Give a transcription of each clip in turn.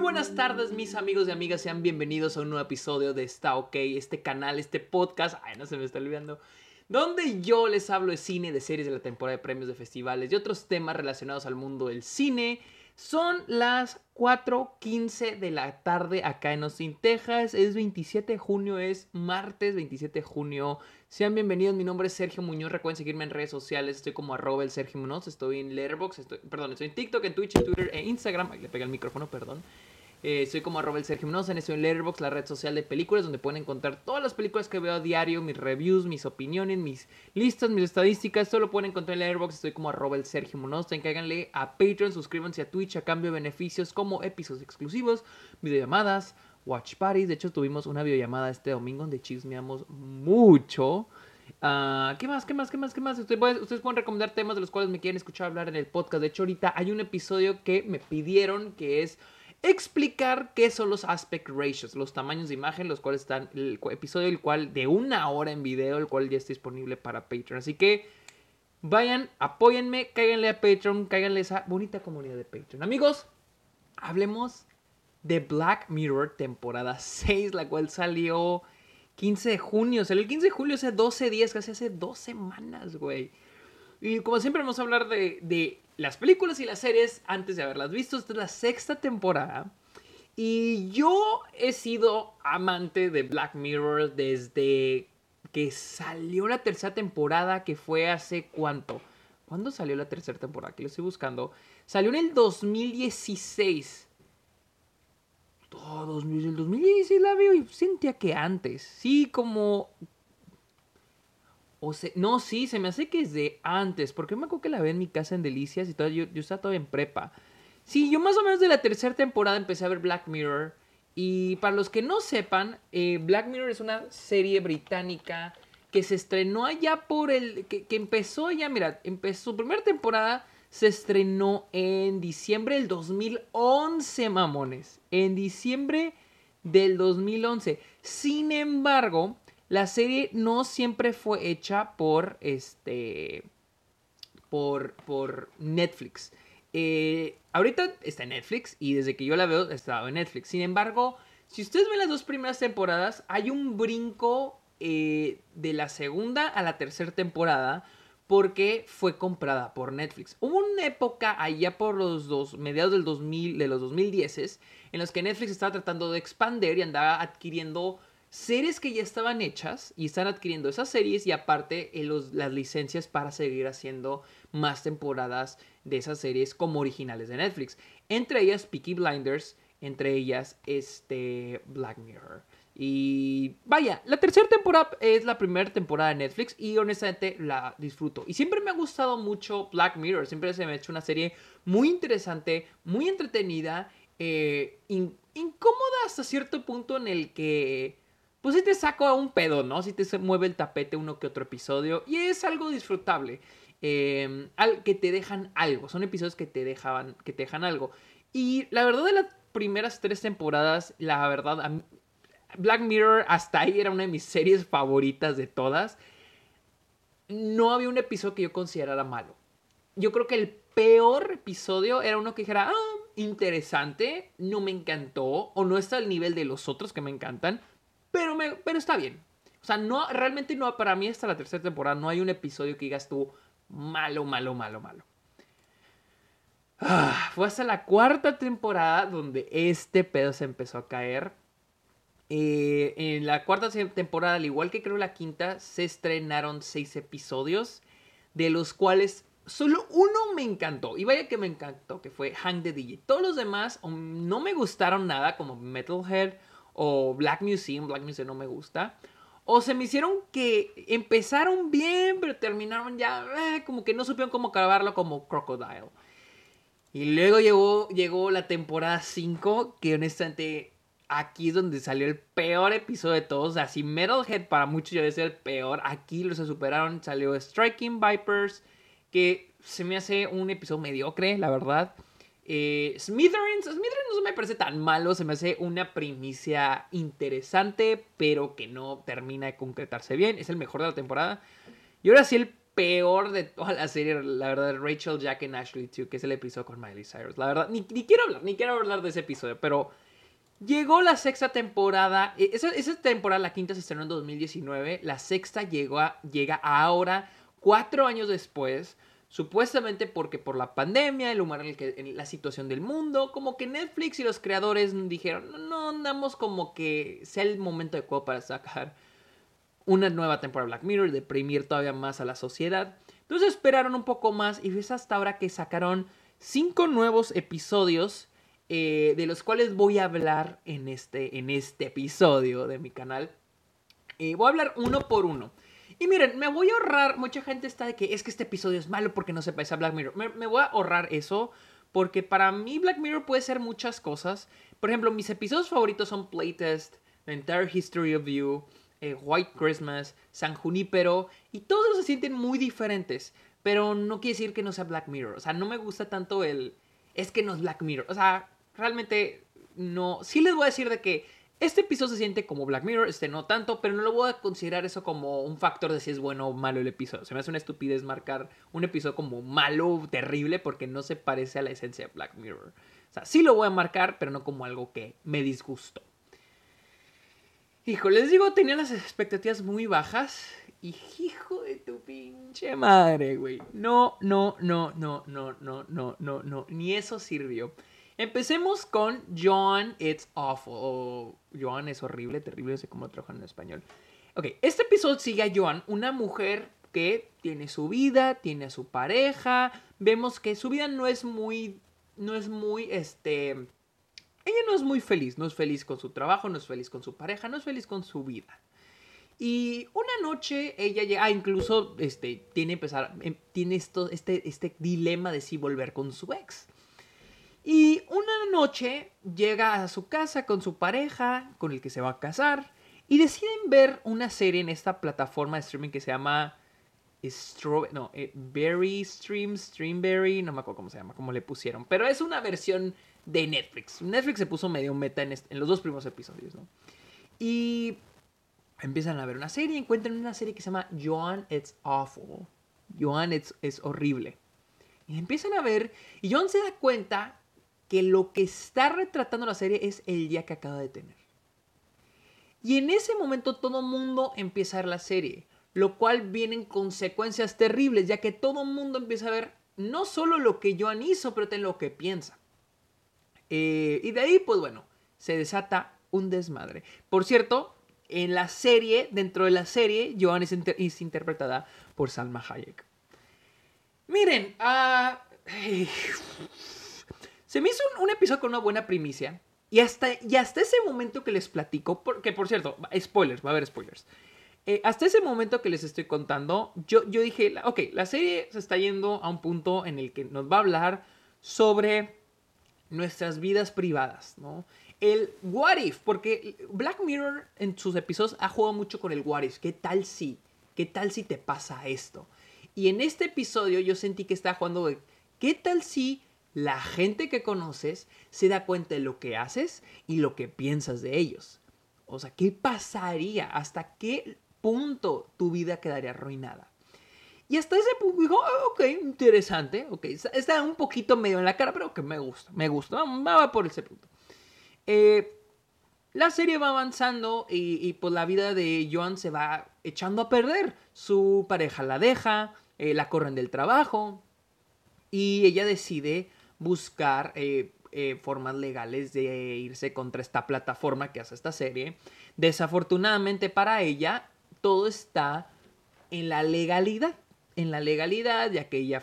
buenas tardes, mis amigos y amigas. Sean bienvenidos a un nuevo episodio de Está OK, este canal, este podcast. Ay, no se me está olvidando. Donde yo les hablo de cine, de series de la temporada de premios, de festivales y otros temas relacionados al mundo del cine. Son las 4:15 de la tarde acá en Austin, Texas. Es 27 de junio, es martes 27 de junio. Sean bienvenidos, mi nombre es Sergio Muñoz. Recuerden seguirme en redes sociales. Estoy como arroba el Sergio Muñoz. Estoy en Letterboxd, estoy, perdón, estoy en TikTok, en Twitch, en Twitter e Instagram. Ahí le pega el micrófono, perdón. Eh, soy como arroba el Sergio Mendoza, estoy en Letterboxd, la red social de películas, donde pueden encontrar todas las películas que veo a diario, mis reviews, mis opiniones, mis listas, mis estadísticas, todo lo pueden encontrar en Letterboxd, estoy como arroba el Sergio cáiganle a Patreon, suscríbanse a Twitch a cambio de beneficios como episodios exclusivos, videollamadas, watch parties, de hecho tuvimos una videollamada este domingo donde chismeamos mucho. Uh, ¿Qué más? ¿Qué más? ¿Qué más? ¿Qué más? Ustedes, ustedes pueden recomendar temas de los cuales me quieren escuchar hablar en el podcast. De hecho, ahorita hay un episodio que me pidieron que es explicar qué son los aspect ratios, los tamaños de imagen, los cuales están, el episodio el cual de una hora en video, el cual ya está disponible para Patreon. Así que vayan, apóyenme, cáiganle a Patreon, cáiganle a esa bonita comunidad de Patreon. Amigos, hablemos de Black Mirror temporada 6, la cual salió 15 de junio, salió el 15 de julio hace 12 días, casi hace dos semanas, güey. Y como siempre vamos a hablar de las películas y las series antes de haberlas visto. Esta es la sexta temporada. Y yo he sido amante de Black Mirror desde que salió la tercera temporada, que fue hace cuánto. ¿Cuándo salió la tercera temporada? Que lo estoy buscando. Salió en el 2016. Todo el 2016 la veo y sentía que antes. Sí, como no, sí, se me hace que es de antes, porque me acuerdo que la vi en mi casa en Delicias y todo, yo, yo estaba todavía en prepa. Sí, yo más o menos de la tercera temporada empecé a ver Black Mirror. Y para los que no sepan, eh, Black Mirror es una serie británica que se estrenó allá por el... que, que empezó ya, mira, empezó su primera temporada se estrenó en diciembre del 2011, mamones. En diciembre del 2011. Sin embargo, la serie no siempre fue hecha por este. por. por Netflix. Eh, ahorita está en Netflix y desde que yo la veo estaba en Netflix. Sin embargo, si ustedes ven las dos primeras temporadas, hay un brinco eh, de la segunda a la tercera temporada porque fue comprada por Netflix. Hubo una época allá por los dos, mediados del 2000, de los 2010 en los que Netflix estaba tratando de expandir y andaba adquiriendo series que ya estaban hechas y están adquiriendo esas series y aparte eh, las licencias para seguir haciendo más temporadas de esas series como originales de Netflix. Entre ellas Peaky Blinders, entre ellas este Black Mirror. Y vaya, la tercera temporada es la primera temporada de Netflix y honestamente la disfruto. Y siempre me ha gustado mucho Black Mirror, siempre se me ha hecho una serie muy interesante, muy entretenida, eh, incómoda hasta cierto punto en el que pues si te saco a un pedo, ¿no? Si te mueve el tapete uno que otro episodio. Y es algo disfrutable. Em, al, que te dejan algo. Son episodios que te, dejaban, que te dejan algo. Y la verdad de las primeras tres temporadas, la verdad, Black Mirror hasta ahí era una de mis series favoritas de todas. No había un episodio que yo considerara malo. Yo creo que el peor episodio era uno que dijera, ah, interesante, no me encantó, o no está al nivel de los otros que me encantan. Pero, me, pero está bien. O sea, no, realmente no, para mí hasta la tercera temporada no hay un episodio que digas tú malo, malo, malo, malo. Ah, fue hasta la cuarta temporada donde este pedo se empezó a caer. Eh, en la cuarta temporada, al igual que creo la quinta, se estrenaron seis episodios, de los cuales solo uno me encantó. Y vaya que me encantó, que fue Hang the DJ. Todos los demás no me gustaron nada, como Metalhead o Black Museum, Black Museum no me gusta. O se me hicieron que empezaron bien, pero terminaron ya eh, como que no supieron cómo acabarlo como Crocodile. Y luego llegó, llegó la temporada 5, que honestamente aquí es donde salió el peor episodio de todos. Así Metalhead para muchos ya debe ser el peor. Aquí lo se superaron. Salió Striking Vipers, que se me hace un episodio mediocre, la verdad. Eh, Smithereens, Smithereens no me parece tan malo, se me hace una primicia interesante, pero que no termina de concretarse bien. Es el mejor de la temporada. Y ahora sí, el peor de toda la serie, la verdad, Rachel, Jack and Ashley 2, que es el episodio con Miley Cyrus. La verdad, ni, quiero hablar, ni quiero hablar de ese episodio, pero llegó la sexta temporada. e, Esa, esa temporada, la quinta, se estrenó en 2019. La sexta llegó a- llega ahora, cuatro años después. Supuestamente porque por la pandemia, el en el que la situación del mundo, como que Netflix y los creadores dijeron, no, no andamos como que sea el momento adecuado para sacar una nueva temporada de Black Mirror y deprimir todavía más a la sociedad. Entonces esperaron un poco más y es hasta ahora que sacaron cinco nuevos episodios eh, de los cuales voy a hablar en este, en este episodio de mi canal. Eh, voy a hablar uno por uno. Y miren, me voy a ahorrar, mucha gente está de que es que este episodio es malo porque no se parece a Black Mirror. Me, voy a ahorrar eso porque para mí Black Mirror puede ser muchas cosas. Por ejemplo, mis episodios favoritos son Playtest, The Entire History of You, eh, White Christmas, San Junípero, y todos se sienten muy diferentes. Pero no quiere decir que no sea Black Mirror. O sea, no me gusta tanto el... Es que no es Black Mirror. O sea, realmente no... Sí les voy a decir de que este episodio se siente como Black Mirror, este no tanto, pero no lo voy a considerar eso como un factor de si es bueno o malo el episodio. Se me hace una estupidez marcar un episodio como malo, terrible, porque no se parece a la esencia de Black Mirror. O sea, sí lo voy a marcar, pero no como algo que me disgustó. Hijo, les digo, tenía las expectativas muy bajas. Y hijo de tu pinche madre, güey. No, no, no, no, no, no, no, no, no. Ni eso sirvió. Empecemos con John It's Awful. O Joan es horrible, terrible, no sé cómo lo trabajan en español. Ok, este episodio sigue a Joan, una mujer que tiene su vida, tiene a su pareja. Vemos que su vida no es muy, no es muy, este... Ella no es muy feliz, no es feliz con su trabajo, no es feliz con su pareja, no es feliz con su vida. Y una noche ella llega, ah, incluso este, tiene, empezar, em, tiene esto, este, este dilema de si volver con su ex. Y una noche llega a su casa con su pareja, con el que se va a casar, y deciden ver una serie en esta plataforma de streaming que se llama Stro no, eh, Berry Stream, Streamberry, no me acuerdo cómo se llama, cómo le pusieron, pero es una versión de Netflix. Netflix se puso medio meta en, los dos primeros episodios, ¿no? Y empiezan a ver una serie, encuentran una serie que se llama Joan It's Awful. Joan It's, es horrible. Y empiezan a ver, y Joan se da cuenta que lo que está retratando la serie es el día que acaba de tener. Y en ese momento todo mundo empieza a ver la serie, lo cual vienen consecuencias terribles, ya que todo mundo empieza a ver no solo lo que Joan hizo, pero también lo que piensa. Eh, y de ahí, pues bueno, se desata un desmadre. Por cierto, en la serie, dentro de la serie, Joan es, inter- es interpretada por Salma Hayek. Miren, ah, se me hizo un, episodio con una buena primicia. Y hasta, y hasta ese momento que les platico, porque por cierto, spoilers, va a haber spoilers. Eh, hasta ese momento que les estoy contando, yo, yo dije, ok, la serie se está yendo a un punto en el que nos va a hablar sobre nuestras vidas privadas, ¿no? El what if, porque Black Mirror en sus episodios ha jugado mucho con el what if. ¿Qué tal si? ¿Qué tal si te pasa esto? Y en este episodio yo sentí que estaba jugando ¿qué tal si la gente que conoces se da cuenta de lo que haces y lo que piensas de ellos? O sea, ¿qué pasaría? ¿Hasta qué punto tu vida quedaría arruinada? Y hasta ese punto dijo, "Ah, ok, interesante, ok, está- un poquito medio en la cara, pero que me gusta, me gusta, va, por ese punto. Eh, la serie va avanzando y, y, pues la vida de Joan se va echando a perder. Su pareja la deja, eh, la corren del trabajo y ella decide buscar eh, eh, formas legales de irse contra esta plataforma que hace esta serie. Desafortunadamente para ella, todo está en la legalidad. En la legalidad, ya que ella,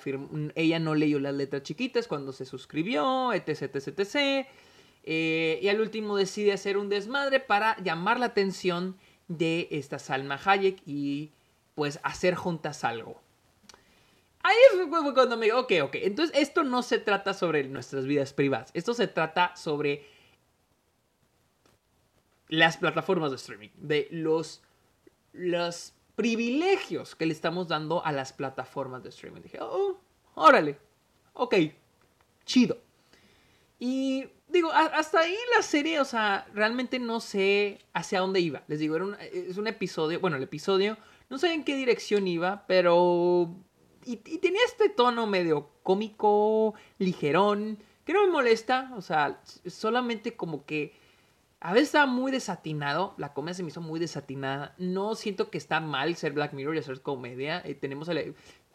ella no leyó las letras chiquitas cuando se suscribió, etc, etc, etc. Eh, y al último decide hacer un desmadre para llamar la atención de esta Salma Hayek y pues hacer juntas algo. Ahí fue cuando me digo, ok, ok, entonces esto no se trata sobre nuestras vidas privadas, esto se trata sobre las plataformas de streaming, de los, los privilegios que le estamos dando a las plataformas de streaming. Dije, oh, órale, ok, chido. Y digo, hasta ahí la serie, o sea, realmente no sé hacia dónde iba. Les digo, era es un episodio, bueno, el episodio No sé en qué dirección iba, pero... Y, tenía este tono medio cómico, ligerón, que no me molesta, o sea, solamente como que a veces está muy desatinado, la comedia se me hizo muy desatinada. No siento que está mal ser Black Mirror y hacer comedia. Eh, tenemos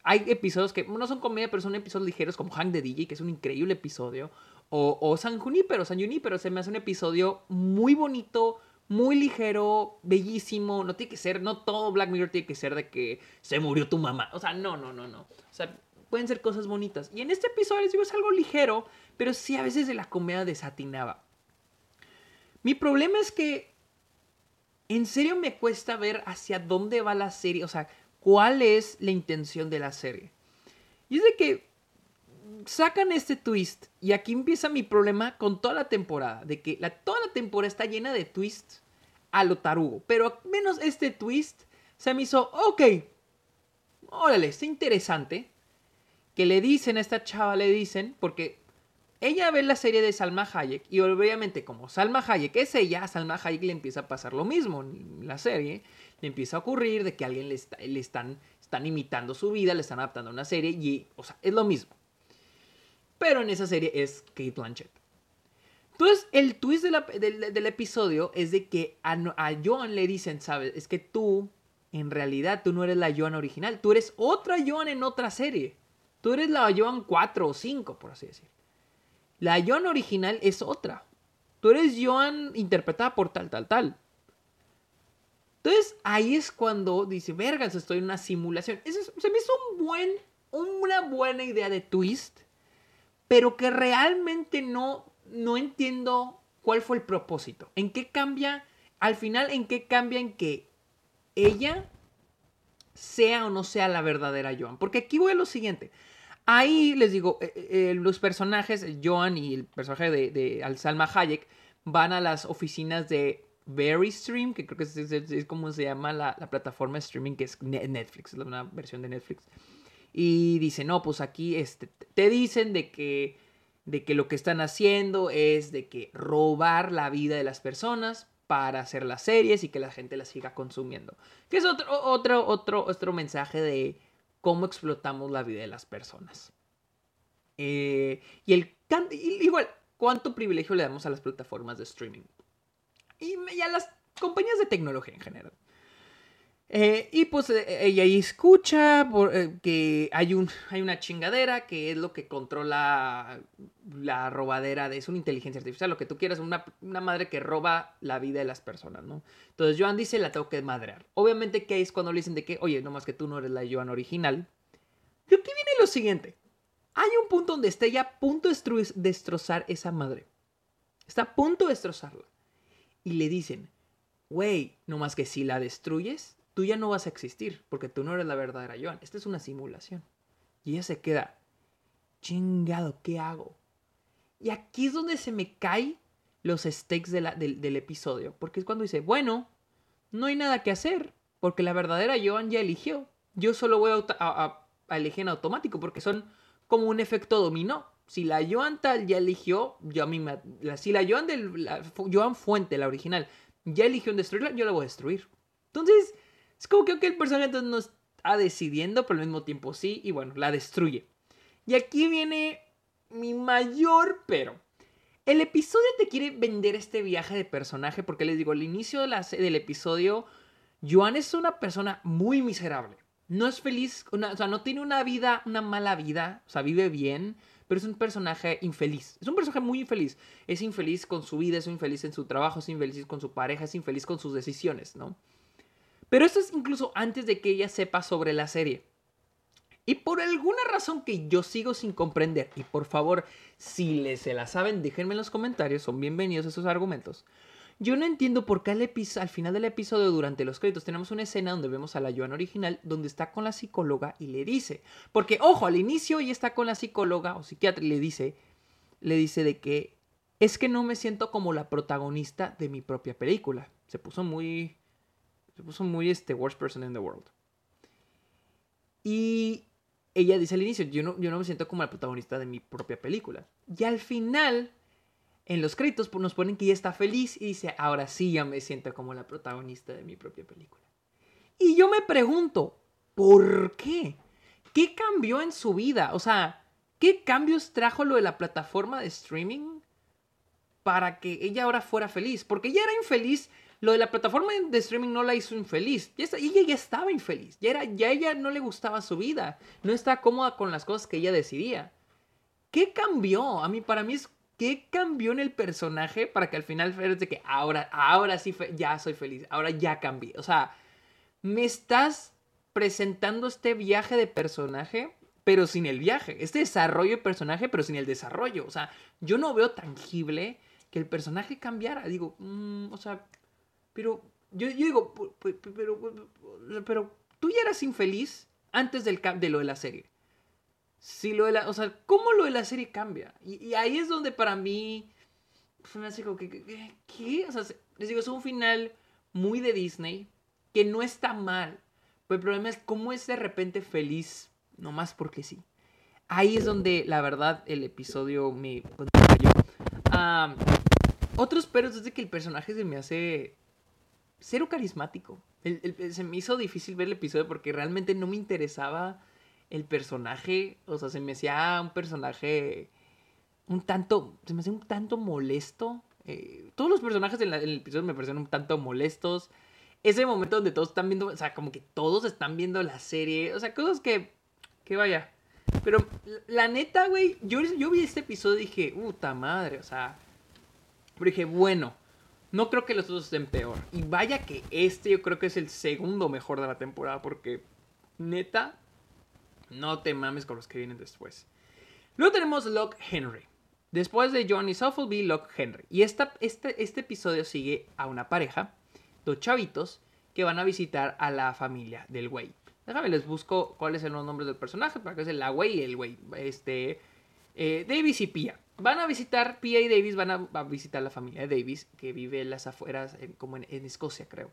hay episodios que no son comedia, pero son episodios ligeros como Hank de DJ, que es un increíble episodio. O, San Junipero, San Junipero se me hace un episodio muy bonito, muy ligero, bellísimo. No tiene que ser, no todo Black Mirror tiene que ser de que se murió tu mamá. O sea, no, no, no, no. O sea, pueden ser cosas bonitas. Y en este episodio les digo, es algo ligero, pero sí a veces de la comedia desatinaba. Mi problema es que en serio me cuesta ver hacia dónde va la serie, o sea, cuál es la intención de la serie. Y es de que sacan este twist y aquí empieza mi problema con toda la temporada, de que la, toda la temporada está llena de twists a lo tarugo, pero al menos este twist se me hizo, ok, órale, está interesante, que le dicen a esta chava, le dicen, porque ella ve la serie de Salma Hayek y obviamente como Salma Hayek es ella, a Salma Hayek le empieza a pasar lo mismo en la serie. Le empieza a ocurrir de que alguien le, le están, están imitando su vida, le están adaptando a una serie y, o sea, es lo mismo. Pero en esa serie es Kate Blanchett. Entonces, el twist del, episodio es de que a, a le dicen, ¿sabes? Es que tú, en realidad, tú no eres la Joan original. Tú eres otra Joan en otra serie. Tú eres la Joan 4 o 5, por así decir. La Joan original es otra. Tú eres Joan interpretada por tal, tal, tal. Entonces ahí es cuando dice, vergas, estoy en una simulación. Eso se me hizo un buen, una buena idea de twist, pero que realmente no, no entiendo cuál fue el propósito. ¿En qué cambia? Al final, ¿en qué cambia en que ella sea o no sea la verdadera Joan? Porque aquí voy a lo siguiente. Ahí les digo, eh, eh, los personajes, Joan y el personaje de, de Salma Hayek, van a las oficinas de Verystream, que creo que es, como se llama la, plataforma de streaming que es Netflix, es una versión de Netflix. Y dicen, no, pues aquí este, te dicen de que, de que lo que están haciendo es de que robar la vida de las personas para hacer las series y que la gente las siga consumiendo. Que es otro, otro, otro, otro mensaje de cómo explotamos la vida de las personas. Eh, y el igual, ¿cuánto privilegio le damos a las plataformas de streaming? Y, a las compañías de tecnología en general. Eh, y pues eh, ella ahí escucha que hay, un, hay una chingadera que es lo que controla la robadera de... Es una inteligencia artificial, lo que tú quieras, una, una madre que roba la vida de las personas, ¿no? Entonces Joan dice, la tengo que madrear. Obviamente que es cuando le dicen de que, oye, no más que tú no eres la Joan original. Y aquí viene lo siguiente. Hay un punto donde está ella a punto de destrozar esa madre. Está a punto de destrozarla. Y le dicen, güey, no más que si la destruyes, tú ya no vas a existir, porque tú no eres la verdadera Joan. Esta es una simulación. Y ella se queda, chingado, ¿qué hago? Y aquí es donde se me caen los stakes del, episodio. Porque es cuando dice, bueno, no hay nada que hacer. Porque la verdadera Joan ya eligió. Yo solo voy a, elegir en automático. Porque son como un efecto dominó. Si la Joan tal ya eligió, yo a mí me, si la Joan, del, Joan Fuente, la original, ya eligió en destruirla, yo la voy a destruir. Entonces, es como que el personaje no está decidiendo, pero al mismo tiempo sí, y bueno, la destruye. Y aquí viene mi mayor pero. El episodio te quiere vender este viaje de personaje porque les digo, al inicio del episodio, Joan es una persona muy miserable. No es feliz, o sea, no tiene una vida, una mala vida, o sea, vive bien, pero es un personaje infeliz. Es un personaje muy infeliz. Es infeliz con su vida, es infeliz en su trabajo, es infeliz con su pareja, es infeliz con sus decisiones, ¿no? Pero esto es incluso antes de que ella sepa sobre la serie. Y por alguna razón que yo sigo sin comprender, y por favor, si les se la saben, déjenme en los comentarios, son bienvenidos esos argumentos. Yo no entiendo por qué al, al, final del episodio, durante los créditos, tenemos una escena donde vemos a la Joan original, donde está con la psicóloga y le dice, porque ojo, al inicio ella está con la psicóloga o psiquiatra y le dice, le dice de que es que no me siento como la protagonista de mi propia película. Se puso muy, puso muy este worst person in the world. Y ella dice al inicio, yo no, yo no me siento como la protagonista de mi propia película. Y al final, en los créditos pues, nos ponen que ella está feliz y dice, ahora sí ya me siento como la protagonista de mi propia película. Y yo me pregunto, ¿por qué? ¿Qué cambió en su vida? O sea, ¿qué cambios trajo lo de la plataforma de streaming para que ella ahora fuera feliz? Porque ella era infeliz. Lo de la plataforma de streaming no la hizo infeliz. Ya ella ya estaba infeliz. Ya, era, ya ella no le gustaba su vida. No estaba cómoda con las cosas que ella decidía. ¿Qué cambió? A mí, para mí es ¿qué cambió en el personaje para que al final fuera de que ahora, ahora sí ya soy feliz, ahora ya cambié? O sea, me estás presentando este viaje de personaje, pero sin el viaje, este desarrollo de personaje, pero sin el desarrollo. O sea, yo no veo tangible que el personaje cambiara. Digo, mm, o sea, pero yo, digo, pero, pero, tú ya eras infeliz antes del, de lo de la serie. Si lo de la, o sea, ¿cómo lo de la serie cambia? Y, ahí es donde para mí se me hace como que, ¿qué? O sea, les digo, es un final muy de Disney que no está mal. Pero el problema es cómo es de repente feliz, nomás porque sí. Ahí es donde, la verdad, el episodio me um, otros peros es de que el personaje se me hace cero carismático. se me hizo difícil ver el episodio porque realmente no me interesaba el personaje, o sea, se me hacía un personaje un tanto, se me hacía un tanto molesto. Eh, todos los personajes en, el episodio me parecieron un tanto molestos. Ese momento donde todos están viendo, o sea, como que todos están viendo la serie, o sea, cosas que, que vaya. Pero la neta, güey, yo, yo vi este episodio y dije, puta madre, o sea, pero dije, bueno, no creo que los otros estén peor. Y vaya que este yo creo que es el segundo mejor de la temporada porque neta no te mames con los que vienen después. Luego tenemos Locke Henry. Después de Johnny Suffolby, Locke Henry. Y esta, este, este episodio sigue a una pareja, dos chavitos, que van a visitar a la familia del güey. Déjame, les busco cuáles son los nombres del personaje para que sea la güey y el güey. Este, eh, Davis y Pia. Van a visitar, Pia y Davis van a, visitar la familia de Davis, que vive en las afueras, como en Escocia, creo.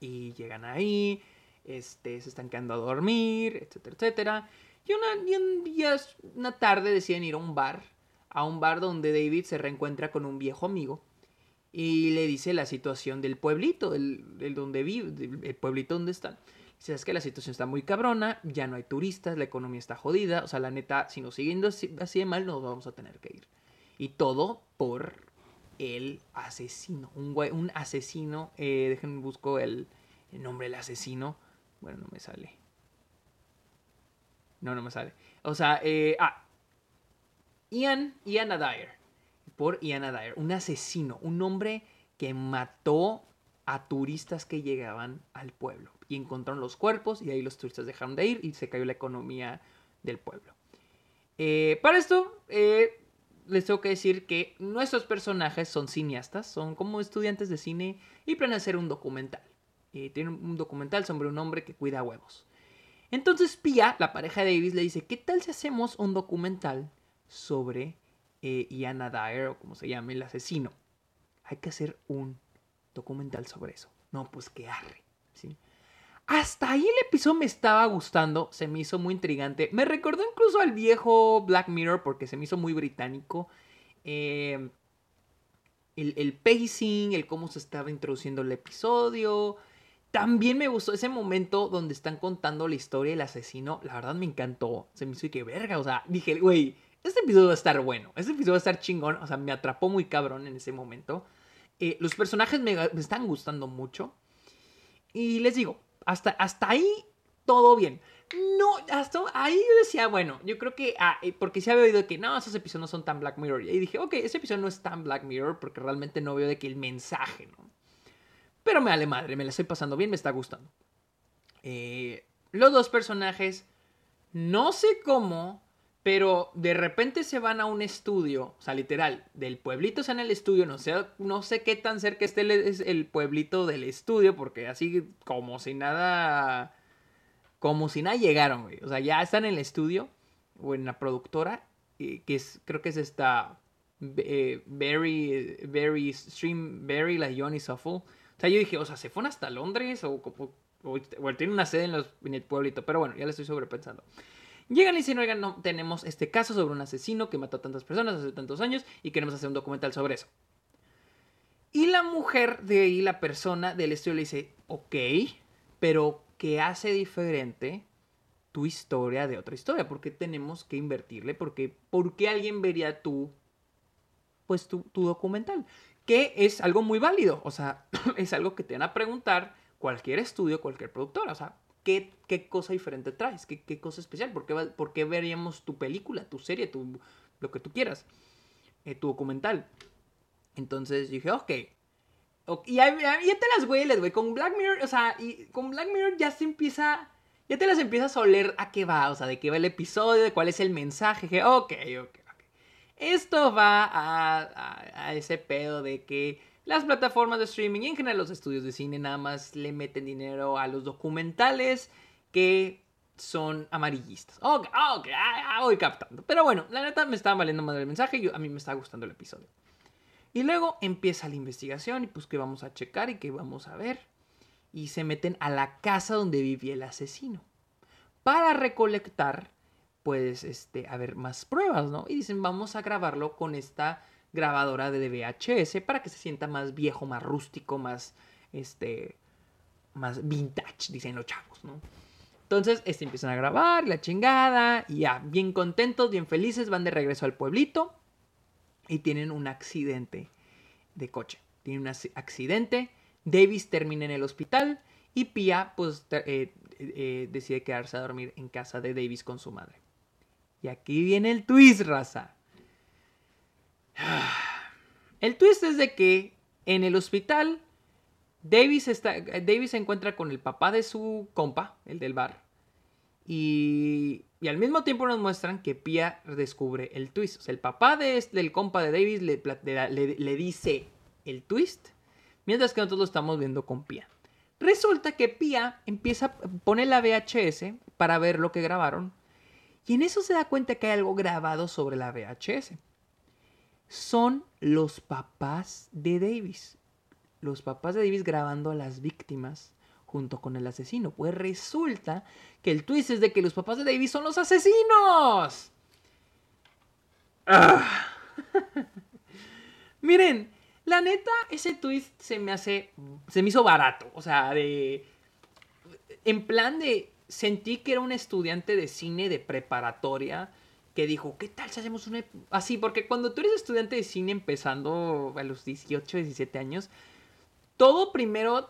Y llegan ahí, este, se están quedando a dormir, etcétera, etcétera. Y, una, un día, una tarde deciden ir a un bar, a un bar donde David se reencuentra con un viejo amigo y le dice la situación del pueblito, el, donde vive, el pueblito donde están. Dice, es que la situación está muy cabrona, ya no hay turistas, la economía está jodida, o sea, la neta, si nos siguiendo así, de mal, nos vamos a tener que ir. Y todo por el asesino, un, un asesino, eh, déjenme busco el, el nombre del asesino, bueno, no me sale. No, no me sale. O sea, eh, ah. Ian, Ian Adair. Por Ian Adair. Un asesino. Un hombre que mató a turistas que llegaban al pueblo. Y encontraron los cuerpos y ahí los turistas dejaron de ir y se cayó la economía del pueblo. Eh, para esto, eh, les tengo que decir que nuestros personajes son cineastas, son como estudiantes de cine y planean hacer un documental. Eh, tiene un documental sobre un hombre que cuida huevos. Entonces Pia, la pareja de Davis, le dice, ¿qué tal si hacemos un documental sobre eh, Ian Adair, o como se llame, el asesino? Hay que hacer un documental sobre eso. No, pues que arre, ¿sí? Hasta ahí el episodio me estaba gustando, se me hizo muy intrigante. Me recordó incluso al viejo Black Mirror porque se me hizo muy británico. Eh, el, el, pacing, el cómo se estaba introduciendo el episodio, también me gustó ese momento donde están contando la historia del asesino. La verdad me encantó. Se me hizo que verga. O sea, dije, güey, este episodio va a estar bueno. Este episodio va a estar chingón. O sea, me atrapó muy cabrón en ese momento. Eh, los personajes me, están gustando mucho. Y les digo, hasta, hasta ahí todo bien. No, hasta ahí yo decía, bueno, yo creo que, ah, eh, porque se había oído que no, esos episodios no son tan Black Mirror. Y dije, ok, ese episodio no es tan Black Mirror porque realmente no veo de que el mensaje, ¿no? Pero me vale madre, me la estoy pasando bien, me está gustando. Eh, los dos personajes, no sé cómo, pero de repente se van a un estudio, o sea, literal, del pueblito se en el estudio, no sé, no sé qué tan cerca esté el, el pueblito del estudio, porque así como si nada, como si nada llegaron, güey. O sea, ya están en el estudio, o en la productora, que es, creo que es esta, eh, Very, Stream, Very, la Johnny Suffle. O sea, yo dije, o sea, ¿se fueron hasta Londres? O, o, tiene una sede en, los, en, el pueblito. Pero bueno, ya le estoy sobrepensando. Llegan y dicen, oigan, no, tenemos este caso sobre un asesino que mató a tantas personas hace tantos años y queremos hacer un documental sobre eso. Y la mujer de ahí, la persona del estudio le dice, ok, pero ¿qué hace diferente tu historia de otra historia? ¿Por qué tenemos que invertirle? ¿Por qué, por qué alguien vería tú, pues tu, tu documental? Que es algo muy válido, o sea, es algo que te van a preguntar cualquier estudio, cualquier productora, o sea, ¿qué, cosa diferente traes? ¿Qué, qué cosa especial? ¿Por qué, ¿Por qué veríamos tu película, tu serie, tu, lo que tú quieras, eh, tu documental? Entonces dije, ok. Y ya, te las hueles, güey. Con Black Mirror, o sea, y con Black Mirror ya se empieza. Ya te las empiezas a oler a qué va, o sea, de qué va el episodio, de cuál es el mensaje. Que, ok, ok, ok. Esto va a, a ese pedo de que las plataformas de streaming en general los estudios de cine nada más le meten dinero a los documentales que son amarillistas. Ok, ok, voy captando. Pero bueno, la neta me estaba valiendo más el mensaje y a mí me está gustando el episodio. Y luego empieza la investigación y pues que vamos a checar y que vamos a ver. Y se meten a la casa donde vivía el asesino. Para recolectar, pues, este, a ver, más pruebas, ¿no? Y dicen, vamos a grabarlo con esta grabadora de VHS para que se sienta más viejo, más rústico, más, este, más vintage, dicen los chavos, ¿no? Entonces, este, empiezan a grabar, la chingada, y ya, bien contentos, bien felices, van de regreso al pueblito y tienen un accidente de coche. Tienen un accidente, Davis termina en el hospital y Pia, pues, eh, eh, decide quedarse a dormir en casa de Davis con su madre. Y aquí viene el twist, raza. El twist es de que en el hospital Davis, se encuentra con el papá de su compa, el del bar. Y, al mismo tiempo nos muestran que Pia descubre el twist. O sea, el papá de, del compa de Davis le, dice el twist, mientras que nosotros lo estamos viendo con Pia. Resulta que Pia empieza, pone la VHS para ver lo que grabaron. Y en eso se da cuenta que hay algo grabado sobre la VHS son los papás de Davis. Los papás de Davis grabando a las víctimas junto con el asesino. Pues resulta que el twist es de que los papás de Davis son los asesinos. Ah. Miren, la neta, ese twist se me hace. Se me hizo barato. O sea, de. En plan de. Sentí que era un estudiante de cine de preparatoria que dijo, ¿qué tal si hacemos una... Así, porque cuando tú eres estudiante de cine empezando a los 18, 17 años, todo primero,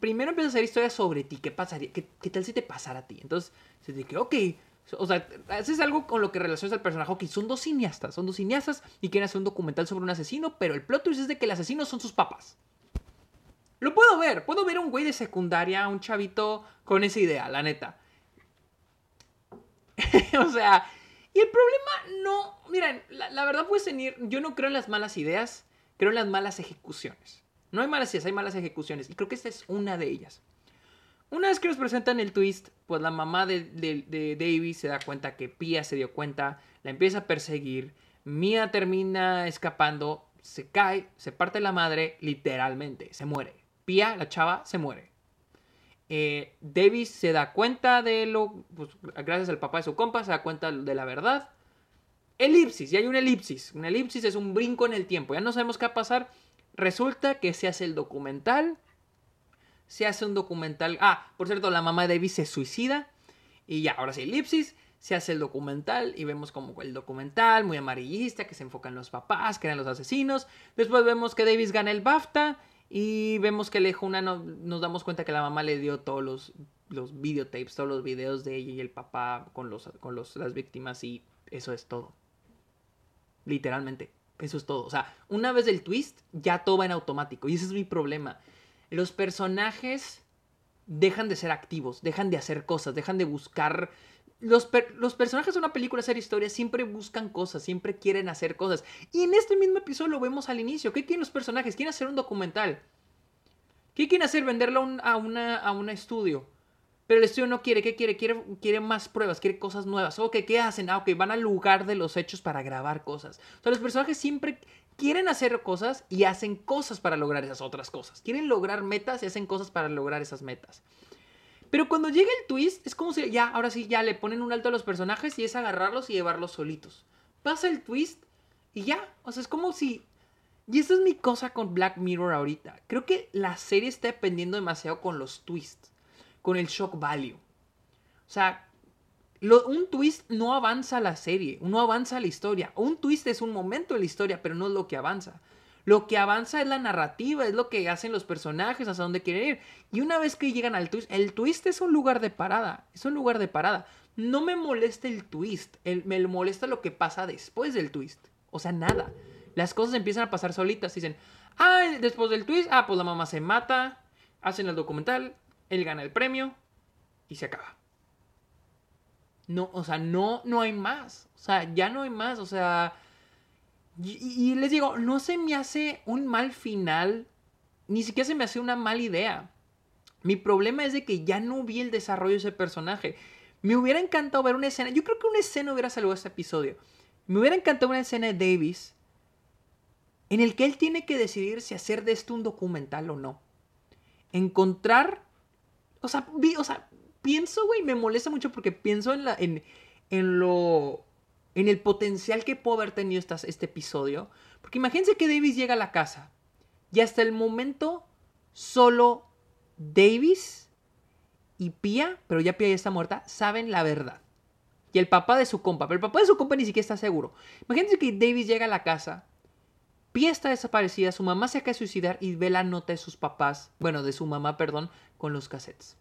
primero empieza a hacer historias sobre ti, ¿qué pasaría? ¿Qué, tal si te pasara a ti? Entonces, se dice, ok, o sea, haces algo con lo que relacionas al personaje. Ok, son dos cineastas, son dos cineastas y quieren hacer un documental sobre un asesino, pero el plot twist es de que el asesino son sus papás. Lo puedo ver, puedo ver a un güey de secundaria, un chavito con esa idea, la neta. o sea, y el problema no, miren, la, verdad puede venir, yo no creo en las malas ideas, creo en las malas ejecuciones. No hay malas ideas, hay malas ejecuciones. Y creo que esta es una de ellas. Una vez que nos presentan el twist, pues la mamá de, de, David se da cuenta que Pia se dio cuenta, la empieza a perseguir, Mia termina escapando, se cae, se parte la madre, literalmente, se muere. Pia, la chava, se muere. Eh, Davis se da cuenta de lo, pues, gracias al papá de su compa, se da cuenta de la verdad. Elipsis, y hay una elipsis. Una elipsis es un brinco en el tiempo. Ya no sabemos qué va a pasar. Resulta que se hace el documental. Se hace un documental. Ah, por cierto, la mamá de Davis se suicida. Y ya, ahora sí, elipsis. Se hace el documental y vemos como el documental muy amarillista que se enfoca en los papás, que eran los asesinos. Después vemos que Davis gana el BAFTA y vemos que Lejuna no, nos damos cuenta que la mamá le dio todos los, los videotapes, todos los videos de ella y el papá con, los, con los, las víctimas y eso es todo. Literalmente, eso es todo. O sea, una vez el twist, ya todo va en automático. Y ese es mi problema. Los personajes dejan de ser activos, dejan de hacer cosas, dejan de buscar los, personajes de una película, hacer historia, siempre buscan cosas, siempre quieren hacer cosas. Y en este mismo episodio lo vemos al inicio. ¿Qué quieren los personajes? Quieren hacer un documental. ¿Qué quieren hacer? Venderlo a, una, un estudio. Pero el estudio no quiere. ¿Qué quiere? quiere? Quiere más pruebas, quiere cosas nuevas. Ok, ¿qué hacen? Ah, ok, van al lugar de los hechos para grabar cosas. O sea, los personajes siempre quieren hacer cosas y hacen cosas para lograr esas otras cosas. Quieren lograr metas y hacen cosas para lograr esas metas. Pero cuando llega el twist, es como si ya, ahora sí, ya le ponen un alto a los personajes y es agarrarlos y llevarlos solitos. Pasa el twist y ya. O sea, es como si. Y esta es mi cosa con Black Mirror ahorita. Creo que la serie está dependiendo demasiado con los twists. con el shock value. O sea, un twist no avanza la serie, no avanza la historia. Un twist es un momento de la historia, pero no es lo que avanza. Lo que avanza es la narrativa, es lo que hacen los personajes, hasta dónde quieren ir. Y una vez que llegan al twist, el twist es un lugar de parada, es un lugar de parada. No me molesta el twist, me molesta lo que pasa después del twist. O sea, nada. Las cosas empiezan a pasar solitas. Dicen, ah, después del twist, ah, pues la mamá se mata, hacen el documental, él gana el premio y se acaba. No, o sea, no, no hay más. O sea, ya no hay más. O sea, y, les digo, no se me hace un mal final, ni siquiera se me hace una mala idea. Mi problema es de que ya no vi el desarrollo de ese personaje. Me hubiera encantado ver una escena, yo creo que una escena hubiera salido a este episodio. Me hubiera encantado una escena de Davis en el que él tiene que decidir si hacer de esto un documental o no. Encontrar, o sea, o sea pienso, güey, me molesta mucho porque pienso en, la, en, en lo en el potencial que pudo haber tenido este episodio. Porque imagínense que Davis llega a la casa y hasta el momento solo Davis y Pia, pero ya Pia ya está muerta, saben la verdad. Y el papá de su compa, pero el papá de su compa ni siquiera está seguro. Imagínense que Davis llega a la casa, Pia está desaparecida, su mamá se acaba de suicidar y ve la nota de sus papás, bueno, de su mamá, perdón, con los cassettes.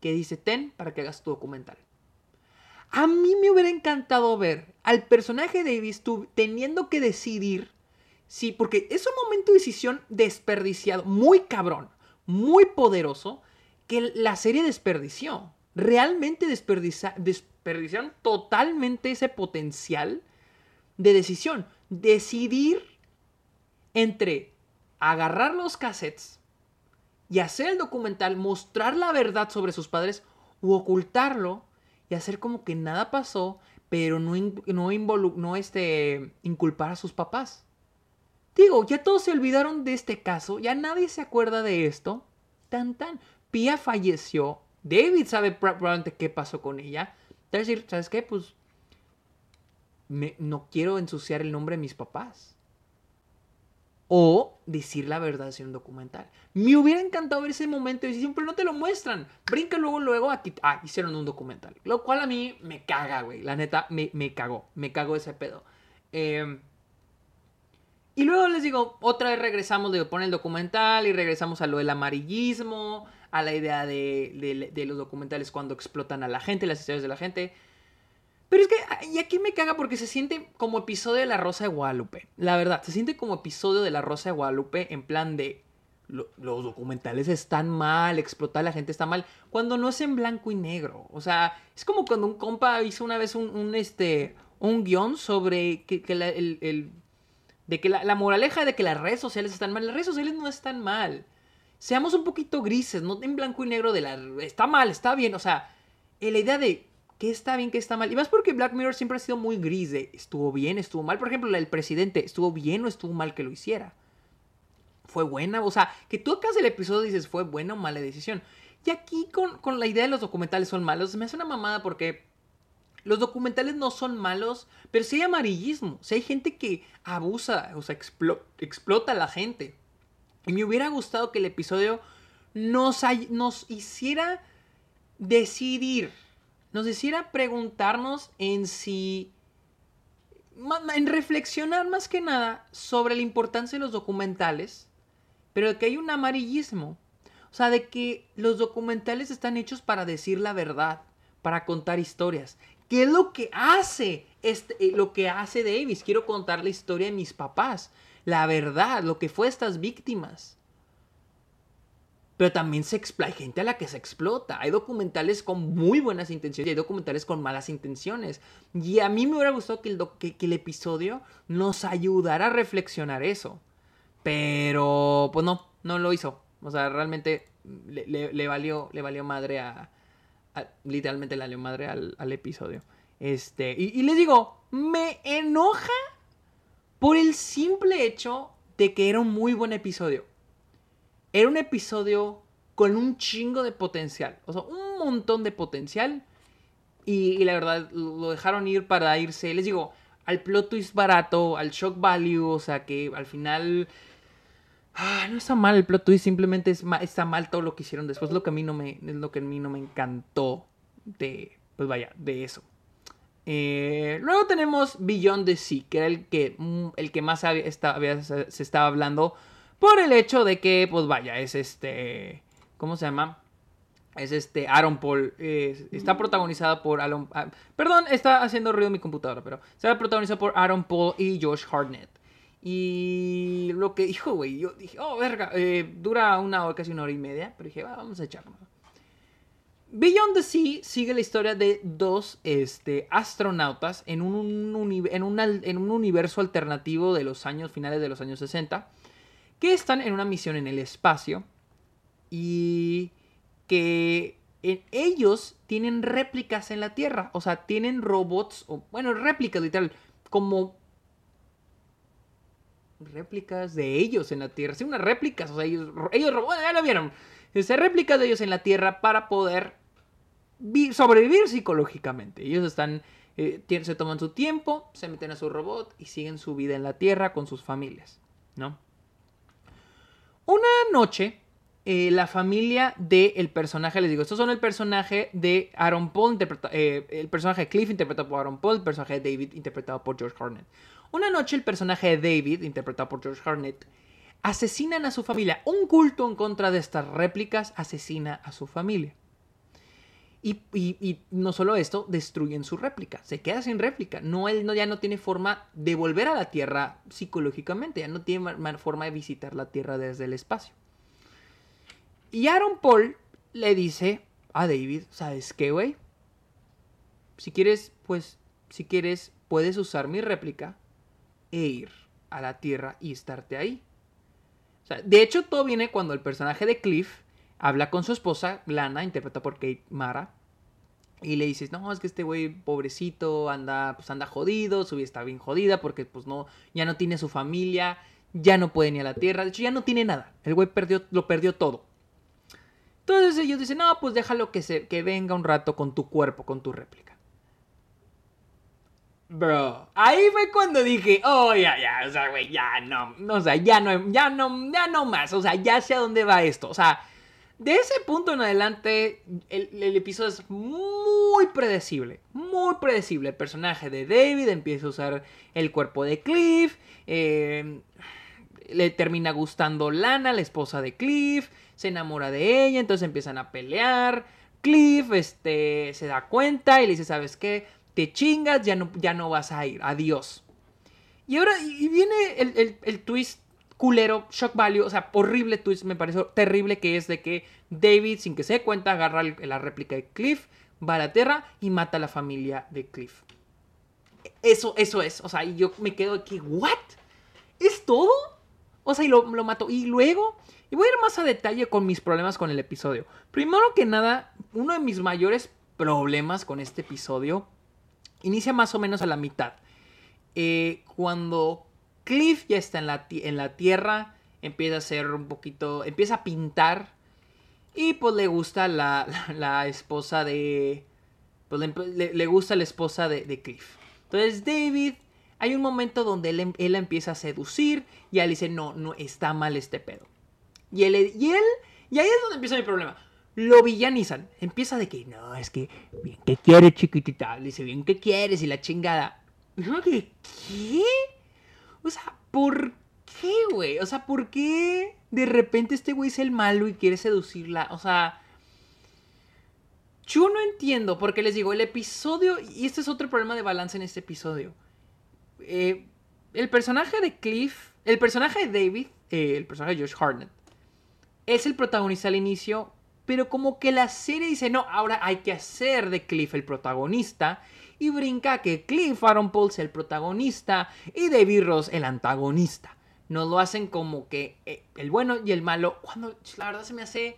Que dice, ten para que hagas tu documental. A mí me hubiera encantado ver al personaje de Davis teniendo que decidir si, porque es un momento de decisión desperdiciado, muy cabrón, muy poderoso, que la serie desperdició. Realmente desperdiciaron totalmente ese potencial de decisión. Decidir entre agarrar los cassettes y hacer el documental, mostrar la verdad sobre sus padres u ocultarlo y hacer como que nada pasó, pero no, no, no este, inculpar a sus papás. Digo, ya todos se olvidaron de este caso, ya nadie se acuerda de esto. Tan tan. Pia falleció. David sabe probablemente qué pasó con ella. Es decir, ¿sabes qué? Pues me, no quiero ensuciar el nombre de mis papás o decir la verdad en un documental. Me hubiera encantado ver ese momento de decisión, pero no te lo muestran. Brinca luego, luego, aquí, ah, hicieron un documental. Lo cual a mí me caga, güey. La neta, me, me cagó. Me cagó ese pedo. Em, y luego les digo, otra vez regresamos, de poner el documental y regresamos a lo del amarillismo, a la idea de, de los documentales cuando explotan a la gente, las historias de la gente. Pero es que, y aquí me caga porque se siente como episodio de La Rosa de Guadalupe. La verdad, se siente como episodio de La Rosa de Guadalupe en plan de los documentales están mal, explotar a la gente está mal, cuando no es en blanco y negro. O sea, es como cuando un compa hizo una vez un, este, un guion sobre que, la, el, de que la, moraleja de que las redes sociales están mal. Las redes sociales no están mal. Seamos un poquito grises, no en blanco y negro de la... Está mal, está bien. O sea, la idea de qué está bien, qué está mal. Y más porque Black Mirror siempre ha sido muy gris de estuvo bien, estuvo mal. Por ejemplo, el presidente, estuvo bien o estuvo mal que lo hiciera. Fue buena, o sea, que tú acá el episodio dices fue buena o mala decisión. Y aquí con, con la idea de los documentales son malos, me hace una mamada porque los documentales no son malos, pero sí hay amarillismo. Si hay gente que abusa, o sea, explota a la gente. Y me hubiera gustado que el episodio nos hiciera decidir nos hiciera preguntarnos en si, en reflexionar más que nada sobre la importancia de los documentales, pero de que hay un amarillismo. O sea, de que los documentales están hechos para decir la verdad, para contar historias. ¿Qué es lo que hace este, eh, lo que hace Davis? Quiero contar la historia de mis papás, la verdad, lo que fue estas víctimas. Pero también se hay gente a la que se explota. Hay documentales con muy buenas intenciones y hay documentales con malas intenciones. Y a mí me hubiera gustado que el, que, el episodio nos ayudara a reflexionar eso. Pero, pues no, no lo hizo. O sea, realmente le, valió, le valió madre a, literalmente le valió madre al, episodio. Este, y, y les digo, me enoja por el simple hecho de que era un muy buen episodio. Era un episodio con un chingo de potencial. O sea, un montón de potencial. Y, la verdad, lo dejaron ir para irse. Les digo, al plot twist barato, al shock value. O sea, que al final. Ah, no está mal el plot twist, simplemente es está mal todo lo que hicieron después. Lo que a mí no me, es lo que a mí no me encantó de, pues vaya, de eso. Eh, luego tenemos Beyond the Sea, que era el que, mm, el que más había, se estaba hablando por el hecho de que, pues vaya, es este, ¿cómo se llama? Es este Aaron Paul. está protagonizada por Aaron. Ah, perdón, está haciendo ruido mi computadora, pero está protagonizada por Aaron Paul y Josh Hartnett. Y lo que dijo, güey, yo dije, oh, verga, eh, dura una hora, casi una hora y media, pero dije, vamos a echarlo. Beyond the Sea sigue la historia de dos este, astronautas en un, en, en un universo alternativo de los años finales de los años 60 que están en una misión en el espacio y que ellos tienen réplicas en la Tierra, o sea, tienen robots, o bueno, réplicas literal, como réplicas de ellos en la Tierra. Sí, unas réplicas, o sea, ellos, ellos bueno, ya lo vieron. Se réplicas de ellos en la Tierra para poder sobrevivir psicológicamente. Ellos están, eh, se toman su tiempo, se meten a su robot y siguen su vida en la Tierra con sus familias, ¿no? Una noche, eh, la familia del personaje, les digo, estos son el personaje de Aaron Paul, eh, el personaje de Cliff interpretado por Aaron Paul, el personaje de David interpretado por George Harnett. Una noche el personaje de David, interpretado por George Harnett, asesinan a su familia. Un culto en contra de estas réplicas asesina a su familia. Y, no solo esto, destruyen su réplica. Se queda sin réplica. No, él no, ya no tiene forma de volver a la Tierra psicológicamente. Ya no tiene forma de visitar la Tierra desde el espacio. Y Aaron Paul le dice a David, ¿sabes qué, güey? Si quieres, pues, si quieres, puedes usar mi réplica e ir a la Tierra y estarte ahí. de hecho, todo viene cuando el personaje de Cliff habla con su esposa, Lana, interpretada por Kate Mara, y le dices, no, es que este güey pobrecito anda, pues anda jodido, su vida está bien jodida porque pues no, ya no tiene su familia, ya no puede ni a la tierra, de hecho ya no tiene nada, el güey perdió, lo perdió todo. Entonces ellos dicen, no, pues déjalo que, se, que venga un rato con tu cuerpo, con tu réplica. Bro, ahí fue cuando dije, oh, ya, ya, o sea, güey, ya no, o sea, ya no, ya no, ya no más, o sea, ya sé a dónde va esto, o sea, de ese punto en adelante, el, episodio es muy predecible. Muy predecible. El personaje de David empieza a usar el cuerpo de Cliff. Eh, le termina gustando Lana, la esposa de Cliff. Se enamora de ella, entonces empiezan a pelear. Cliff este, se da cuenta y le dice, ¿sabes qué? Te chingas, ya no, ya no vas a ir. Adiós. Y ahora y viene el, el twist culero, shock value, o sea, horrible twist, me pareció terrible que es de que David, sin que se dé cuenta, agarra la réplica de Cliff, va a la Tierra y mata a la familia de Cliff. Eso, eso es, o sea, y yo me quedo aquí, ¿what? ¿Es todo? O sea, y lo, lo mato. Y luego, y voy a ir más a detalle con mis problemas con el episodio. Primero que nada, uno de mis mayores problemas con este episodio inicia más o menos a la mitad. Eh, cuando Cliff ya está en la, tierra, empieza a hacer un poquito, empieza a pintar y pues le gusta la, esposa de, pues le, gusta la esposa de, Cliff. Entonces David, hay un momento donde él, él empieza a seducir y él dice, no, no, está mal este pedo. Y él, y él, y ahí es donde empieza mi problema. Lo villanizan. Empieza de que, no, es que, bien, ¿qué quieres, chiquitita? Dice, bien, ¿qué quieres? Y la chingada. ¿qué? O sea, ¿por qué, güey? O sea, ¿por qué de repente este güey es el malo y quiere seducirla? O sea, yo no entiendo, porque les digo, el episodio, y este es otro problema de balance en este episodio. Eh, el personaje de Cliff, el personaje de David, eh, el personaje de Josh Hartnett, es el protagonista al inicio, pero como que la serie dice, no, ahora hay que hacer de Cliff el protagonista y brinca que Cliff Aaron Paul sea el protagonista y David Ross el antagonista. Nos lo hacen como que eh, el bueno y el malo, cuando la verdad se me hace...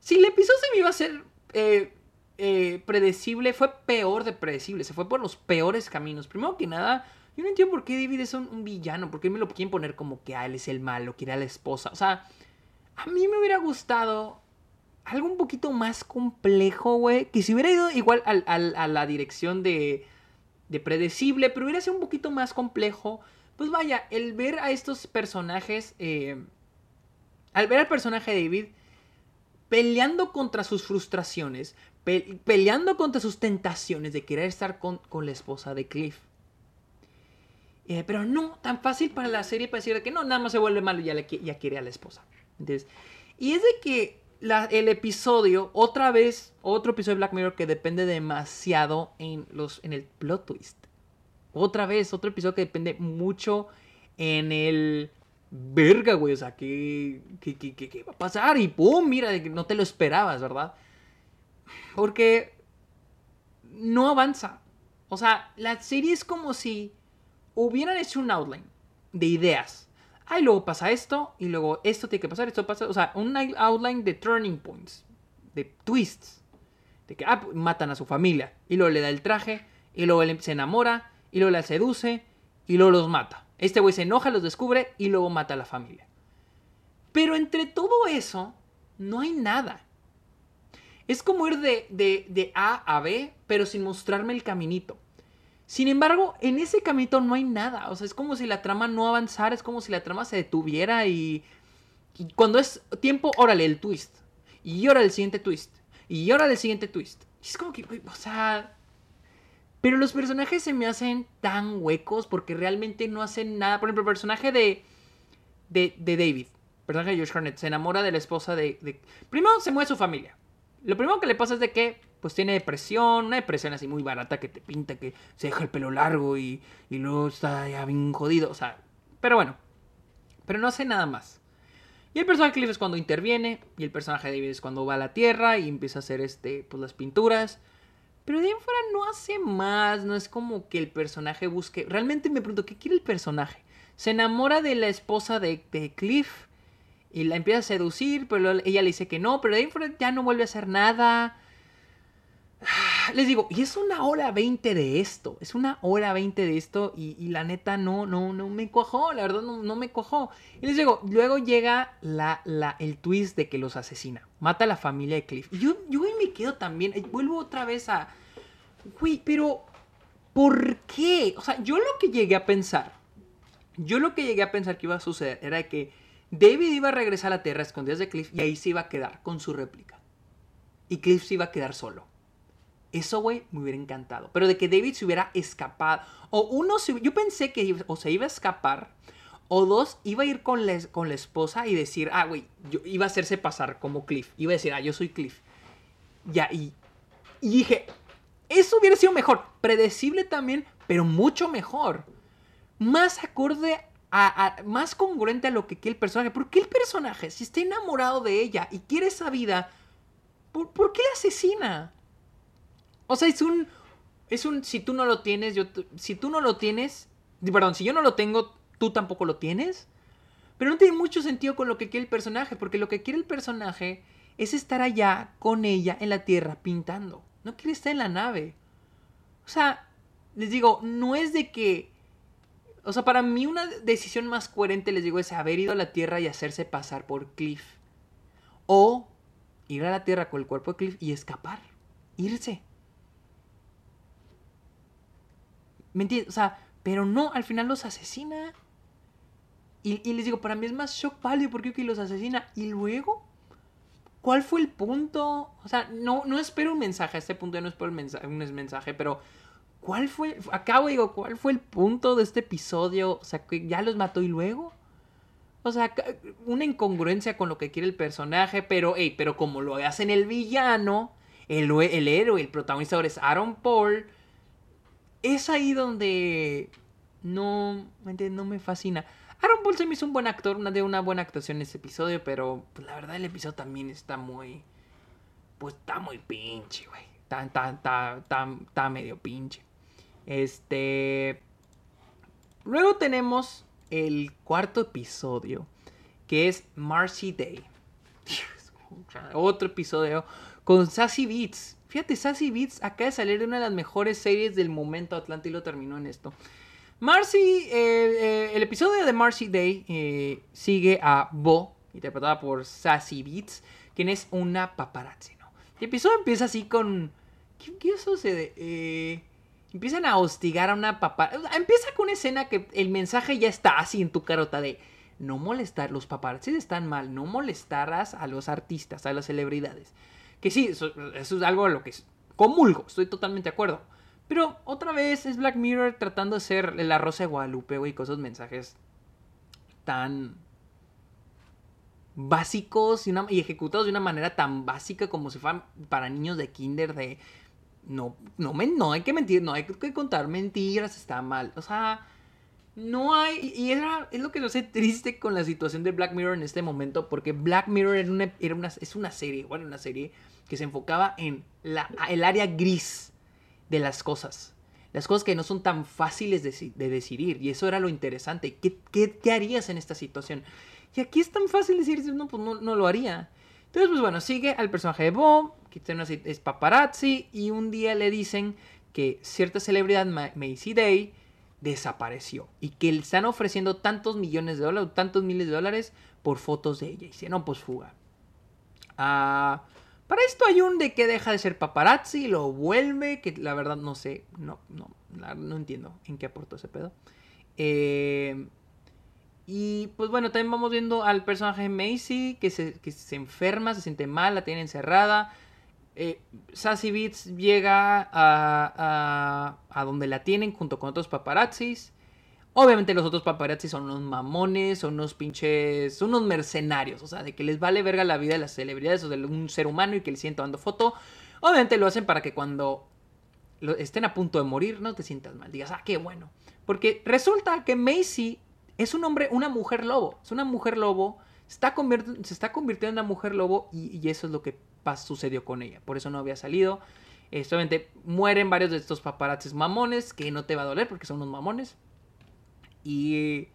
Si el episodio se me iba a ser eh, eh, predecible, fue peor de predecible, se fue por los peores caminos. Primero que nada, yo no entiendo por qué David es un, villano, por qué me lo quieren poner como que ah, él es el malo, quiere a la esposa. O sea, a mí me hubiera gustado algo un poquito más complejo, güey. Que si hubiera ido igual a la dirección de, de predecible, pero hubiera sido un poquito más complejo. Pues vaya, el ver a estos personajes eh, al ver al personaje de David peleando contra sus frustraciones, peleando contra sus tentaciones de querer estar con, la esposa de Cliff. Eh, pero no, tan fácil para la serie para decir que no, nada más se vuelve malo y ya, le, ya quiere a la esposa. y es de que el episodio, otra vez, otro episodio de Black Mirror que depende demasiado en, los, en el plot twist. Otra vez, otro episodio que depende mucho en el... Verga, güey, o sea, ¿qué, qué, qué, qué va a pasar? Y pum, mira, no te lo esperabas, ¿verdad? Porque no avanza. O sea, la serie es como si hubieran hecho un outline de ideas. Ah, y luego pasa esto, y luego esto tiene que pasar, esto pasa. O sea, un outline de turning points, de twists. De que, ah, matan a su familia, y luego le da el traje, y luego se enamora, y luego la seduce, y luego los mata. Este güey se enoja, los descubre, y luego mata a la familia. Pero entre todo eso, no hay nada. Es como ir de, de, A a B, pero sin mostrarme el caminito. Sin embargo, en ese caminito no hay nada. O sea, es como si la trama no avanzara, es como si la trama se detuviera y, cuando es tiempo, órale, el twist. Y órale el siguiente twist. Y órale el siguiente twist. Y es como que, o sea... Pero los personajes se me hacen tan huecos porque realmente no hacen nada. Por ejemplo, el personaje de, de, de David, el personaje de Josh Harnett, se enamora de la esposa de, de... Primero se mueve su familia. Lo primero que le pasa es de que pues tiene depresión, una depresión así muy barata que te pinta que se deja el pelo largo y, y luego está ya bien jodido, o sea, pero bueno, pero no hace nada más. Y el personaje de Cliff es cuando interviene y el personaje de David es cuando va a la tierra y empieza a hacer este, pues las pinturas. Pero de ahí no hace más, no es como que el personaje busque... Realmente me pregunto, ¿qué quiere el personaje? Se enamora de la esposa de, de Cliff y la empieza a seducir, pero ella le dice que no, pero de ahí ya no vuelve a hacer nada. Les digo, y es una hora veinte de esto, es una hora veinte de esto y, la neta no, no, no me cuajó, la verdad no, me cuajó. Y les digo, luego llega la, la, el twist de que los asesina, mata a la familia de Cliff. Y yo, me quedo también, vuelvo otra vez a, güey, pero ¿por qué? O sea, yo lo que llegué a pensar, yo lo que llegué a pensar que iba a suceder era que David iba a regresar a la Tierra escondidas de Cliff y ahí se iba a quedar con su réplica. Y Cliff se iba a quedar solo. Eso, güey, me hubiera encantado. Pero de que David se hubiera escapado. O uno, yo pensé que o se iba a escapar. O dos, iba a ir con la, con la esposa y decir, ah, güey, yo iba a hacerse pasar como Cliff. Iba a decir, ah, yo soy Cliff. Ya, y, y dije, eso hubiera sido mejor. Predecible también, pero mucho mejor. Más acorde más congruente a lo que quiere el personaje. ¿Por qué el personaje, si está enamorado de ella y quiere esa vida, ¿por, qué la asesina? O sea, es un. Es un. Si tú no lo tienes, yo. Si tú no lo tienes. Perdón, si yo no lo tengo, tú tampoco lo tienes. Pero no tiene mucho sentido con lo que quiere el personaje, porque lo que quiere el personaje es estar allá con ella en la tierra pintando. No quiere estar en la nave. O sea, les digo, no es de que o sea, para mí una decisión más coherente, les digo, es haber ido a la Tierra y hacerse pasar por Cliff. O ir a la Tierra con el cuerpo de Cliff y escapar. Irse. ¿Me entiendes? O sea, pero no, al final los asesina. Y, les digo, para mí es más shock value porque que los asesina. Y luego, ¿cuál fue el punto? O sea, no, no espero un mensaje. A este punto ya no espero un mensaje, un mensaje pero ¿Cuál fue? Acabo digo, ¿cuál fue el punto de este episodio? O sea, que ya los mató y luego. O sea, una incongruencia con lo que quiere el personaje, pero, hey, pero como lo hacen el villano, el, el héroe, el protagonista ahora es Aaron Paul, es ahí donde no, no me fascina. Aaron Paul se me hizo un buen actor, una de una buena actuación en ese episodio, pero pues, la verdad el episodio también está muy, pues está muy pinche, güey. Está medio pinche. Este. Luego tenemos el cuarto episodio, que es Marcy Day. Otro episodio con Sassy Beats. Fíjate, Sassy Beats acaba de salir de una de las mejores series del momento. Atlanta y lo terminó en esto. Marcy, eh, eh, el episodio de Marcy Day eh, sigue a Bo, interpretada por Sassy Beats, quien es una paparazzi, ¿no? El episodio empieza así con... ¿Qué, qué sucede? Empiezan a hostigar a una papá. Empieza con una escena que el mensaje ya está así en tu carota de no molestar, los paparazzis están mal, no molestarás a los artistas, a las celebridades. Que sí, eso, es algo a lo que comulgo, estoy totalmente de acuerdo. Pero otra vez es Black Mirror tratando de ser la Rosa de Guadalupe, güey, con esos mensajes tan básicos y, y, ejecutados de una manera tan básica como si fueran para niños de kinder de no, no, no hay que mentir, no hay que contar mentiras, está mal. O sea, no hay. Y era, es lo que nos hace triste con la situación de Black Mirror en este momento, porque Black Mirror era una, es una serie, bueno, una serie que se enfocaba en la, el área gris de las cosas. Las cosas que no son tan fáciles de, de decidir. Y eso era lo interesante. ¿Qué, ¿Qué, harías en esta situación? Y aquí es tan fácil decir, no, pues no, no lo haría. Entonces, pues bueno, sigue al personaje de Bo, que es paparazzi, y un día le dicen que cierta celebridad, Macy Day, desapareció y que le están ofreciendo tantos millones de dólares, tantos miles de dólares por fotos de ella. Y dice, no, pues fuga. Ah, para esto hay un de que deja de ser paparazzi, lo vuelve, que la verdad no sé, no, no, no entiendo en qué aportó ese pedo. Eh, y pues bueno, también vamos viendo al personaje Macy que se, que se enferma, se siente mal, la tiene encerrada eh, Sassy Beats llega a, a, donde la tienen junto con otros paparazzis. Obviamente los otros paparazzis son unos mamones, son unos pinches, son unos mercenarios, o sea, de que les vale verga la vida de las celebridades o de un ser humano y que le siento dando foto. Obviamente lo hacen para que cuando estén a punto de morir no te sientas mal, digas, ah, qué bueno. Porque resulta que Macy es un hombre, una mujer lobo, es una mujer lobo, está se está convirtiendo en una mujer lobo y eso es lo que sucedió con ella. Por eso no había salido. obviamente mueren varios de estos paparazzis mamones, que no te va a doler porque son unos mamones. Y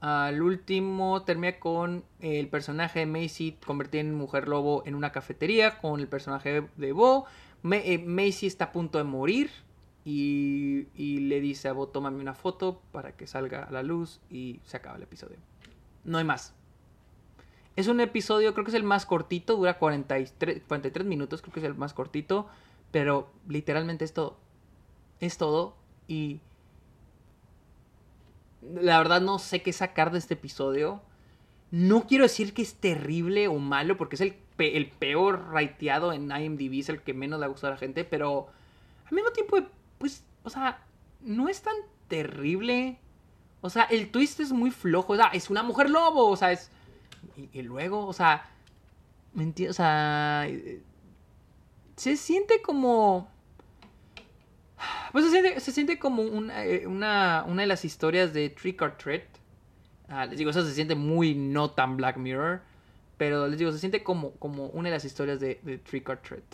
al último termina con el personaje de Macy convertido en mujer lobo en una cafetería con el personaje de Bo. Eh, Macy está a punto de morir y, y, le dice a Bo, tómame una foto para que salga a la luz y se acaba el episodio. No hay más. Es un episodio, creo que es el más cortito, dura 43, 43 minutos, creo que es el más cortito, pero literalmente es todo. Es todo y la verdad no sé qué sacar de este episodio. No quiero decir que es terrible o malo, porque es el, el peor rateado en IMDb, es el que menos le ha gustado a la gente, pero al mismo tiempo, pues, o sea, no es tan terrible. O sea, el twist es muy flojo. O sea, es una mujer lobo, o sea, es y, luego, o sea, ¿me? O sea, se siente como... Pues se siente, se siente como una, eh, una, una, de las historias de Trick or Treat. Ah, les digo, eso se siente muy no tan Black Mirror. Pero les digo, se siente como, como una de las historias de, de Trick or Treat.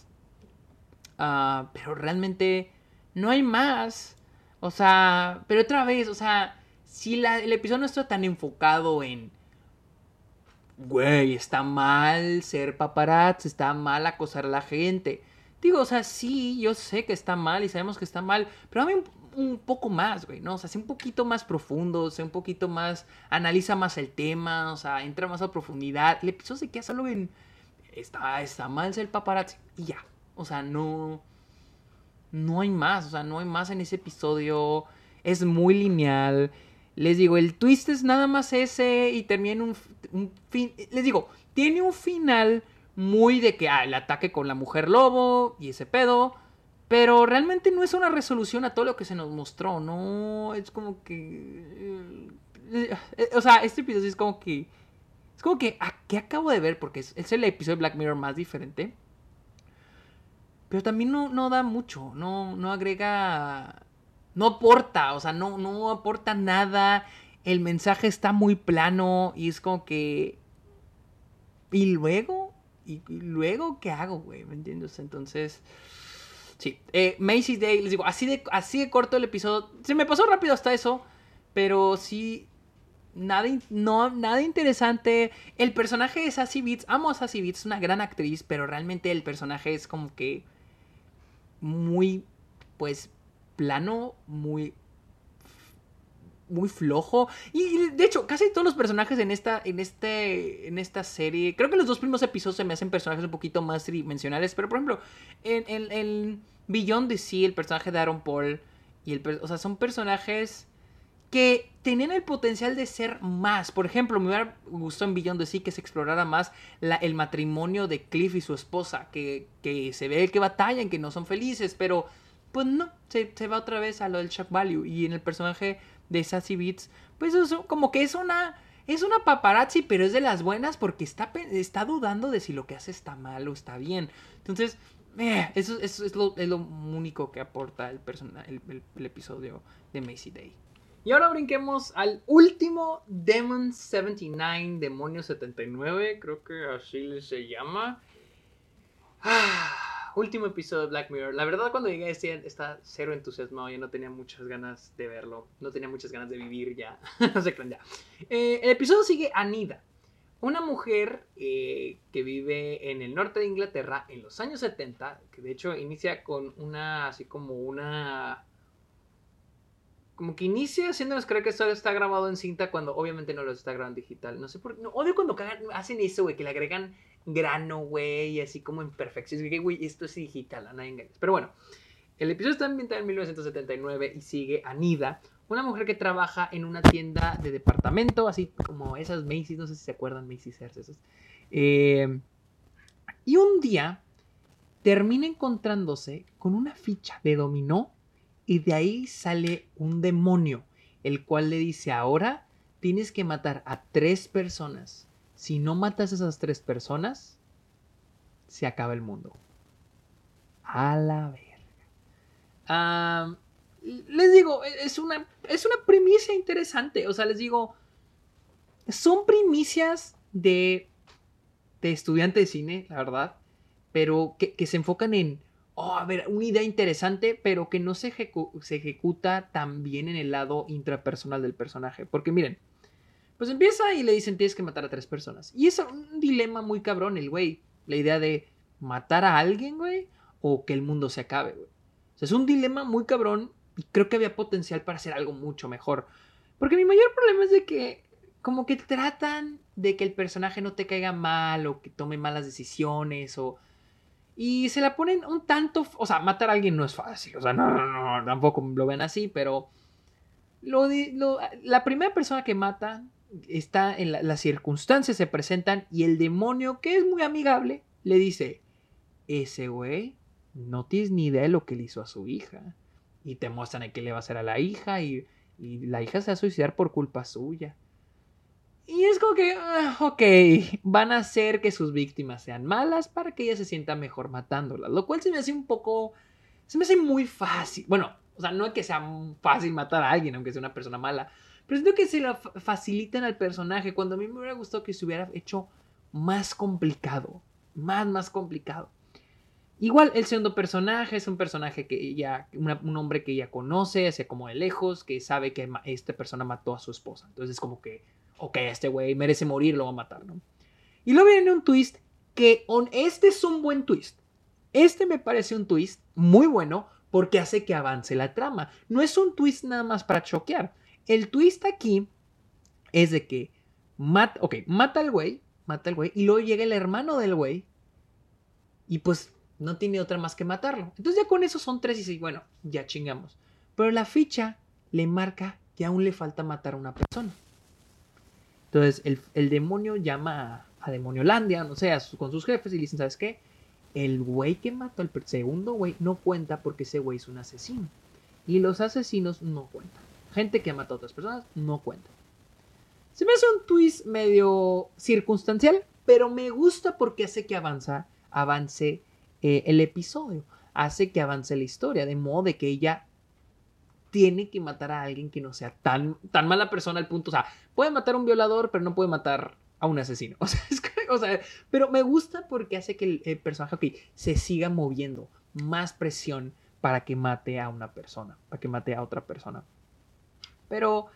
Ah, pero realmente no hay más. O sea, pero otra vez, o sea, si la, el episodio no está tan enfocado en güey, está mal ser paparazzi, está mal acosar a la gente. Digo, o sea, sí, yo sé que está mal y sabemos que está mal, pero dame un, poco más, güey, ¿no? O sea, sé un poquito más profundo, sé un poquito más, analiza más el tema, o sea, entra más a profundidad. El episodio se queda solo en, está, está mal ser paparazzi y ya. O sea, no, no hay más, o sea, no hay más en ese episodio. Es muy lineal. Les digo, el twist es nada más ese y termina un, un fin. Les digo, tiene un final muy de que ah, el ataque con la mujer lobo y ese pedo. Pero realmente no es una resolución a todo lo que se nos mostró, ¿no? Es como que. Eh, eh, o sea, este episodio es como que. Es como que. ¿A qué acabo de ver? Porque es, es, el episodio de Black Mirror más diferente. Pero también no, no da mucho. No, no agrega no aporta, o sea, no, no aporta nada. El mensaje está muy plano y es como que... ¿Y luego? ¿Y, luego qué hago, güey? ¿Me entiendes? Entonces... Sí, eh, Macy's Day, les digo, así de, así de corto el episodio. Se me pasó rápido hasta eso, pero sí, nada, no, nada interesante. El personaje de Sassy Beats, amo a Sassy Beats, es una gran actriz, pero realmente el personaje es como que muy, pues, plano, muy muy flojo y de hecho casi todos los personajes en esta en este en esta serie creo que los dos primeros episodios se me hacen personajes un poquito más tridimensionales pero por ejemplo en el Beyond the Sea el personaje de Aaron Paul y el o sea son personajes que tenían el potencial de ser más. Por ejemplo, me hubiera gustado en Beyond the Sea que se explorara más la, el matrimonio de Cliff y su esposa, que, que se ve que batallan, que no son felices, pero pues no, se, se, va otra vez a lo del shock value. Y en el personaje de Sassy Beats, pues eso, como que es una... Es una paparazzi, pero es de las buenas porque está, está dudando de si lo que hace está mal o está bien. Entonces, eh, eso, eso es, lo, es, lo, único que aporta el, el, el episodio de Macy Day. Y ahora brinquemos al último Demon 79, Demonio 79, creo que así se llama. Ah, último episodio de Black Mirror. La verdad cuando llegué a este está cero entusiasmado, ya no tenía muchas ganas de verlo, no tenía muchas ganas de vivir ya. no sé ya. Eh, el episodio sigue Anida, una mujer eh, que vive en el norte de Inglaterra en los años 70, que de hecho inicia con una, así como una como que inicia haciéndonos creer que esto está grabado en cinta cuando obviamente no lo está grabando digital. No sé por qué. No, odio cuando hacen eso, güey, que le agregan grano, güey, así como imperfecciones. Que, güey, esto es digital, a nadie. Pero bueno, el episodio está ambientado en 1979 y sigue Anida, una mujer que trabaja en una tienda de departamento, así como esas Macy's, no sé si se acuerdan, Macy's esas. Eh, y un día termina encontrándose con una ficha de dominó y de ahí sale un demonio, el cual le dice, ahora tienes que matar a tres personas. Si no matas a esas tres personas, se acaba el mundo. A la verga. les digo, e-, es una, es una primicia interesante. O sea, les digo, son primicias de, de estudiante de cine, la verdad, pero que se enfocan en oh, a ver, una idea interesante, pero que no se, se ejecuta tan bien en el lado intrapersonal del personaje. Porque miren, pues empieza y le dicen tienes que matar a tres personas. Y es un dilema muy cabrón el güey. La idea de matar a alguien, güey, o que el mundo se acabe, güey. O sea, es un dilema muy cabrón y creo que había potencial para hacer algo mucho mejor. Porque mi mayor problema es de que como que tratan de que el personaje no te caiga mal o que tome malas decisiones o y se la ponen un tanto. O sea, matar a alguien no es fácil. O sea, no, no, no, tampoco lo ven así, pero. Lo, lo, la primera persona que mata está en la, las circunstancias se presentan y el demonio, que es muy amigable, le dice: Ese güey no tienes ni idea de lo que le hizo a su hija. Y te muestran qué le va a hacer a la hija y, y la hija se va a suicidar por culpa suya. Y es como que, ah, ok, van a hacer que sus víctimas sean malas para que ella se sienta mejor matándolas. Lo cual se me hace un poco, se me hace muy fácil. Bueno, o sea, no es que sea fácil matar a alguien, aunque sea una persona mala. Pero siento que se lo facilitan al personaje cuando a mí me hubiera gustado que se hubiera hecho más complicado. Más, más complicado. Igual el segundo personaje es un personaje que ya, un hombre que ella conoce, hacia como de lejos, que sabe que esta persona mató a su esposa. Entonces es como que ok, este güey merece morir, lo va a matar, ¿no? Y luego viene un twist que on, este es un buen twist. Este me parece un twist muy bueno porque hace que avance la trama. No es un twist nada más para choquear. El twist aquí es de que mata, ok, mata al güey, mata al güey, y luego llega el hermano del güey y pues no tiene otra más que matarlo. Entonces ya con eso son tres y seis, bueno, ya chingamos. Pero la ficha le marca que aún le falta matar a una persona. Entonces el, demonio llama a, Demoniolandia, no sé, con sus jefes y le dicen, ¿sabes qué? El güey que mató al segundo güey no cuenta porque ese güey es un asesino. Y los asesinos no cuentan. Gente que mata a otras personas no cuenta. Se me hace un twist medio circunstancial, pero me gusta porque hace que avanza, avance eh, el episodio. Hace que avance la historia, de modo de que ella tiene que matar a alguien que no sea tan, tan mala persona al punto. O sea, puede matar a un violador, pero no puede matar a un asesino. O sea, es que, o sea pero me gusta porque hace que el, personaje se siga moviendo. Más presión para que mate a una persona, para que mate a otra persona. Pero,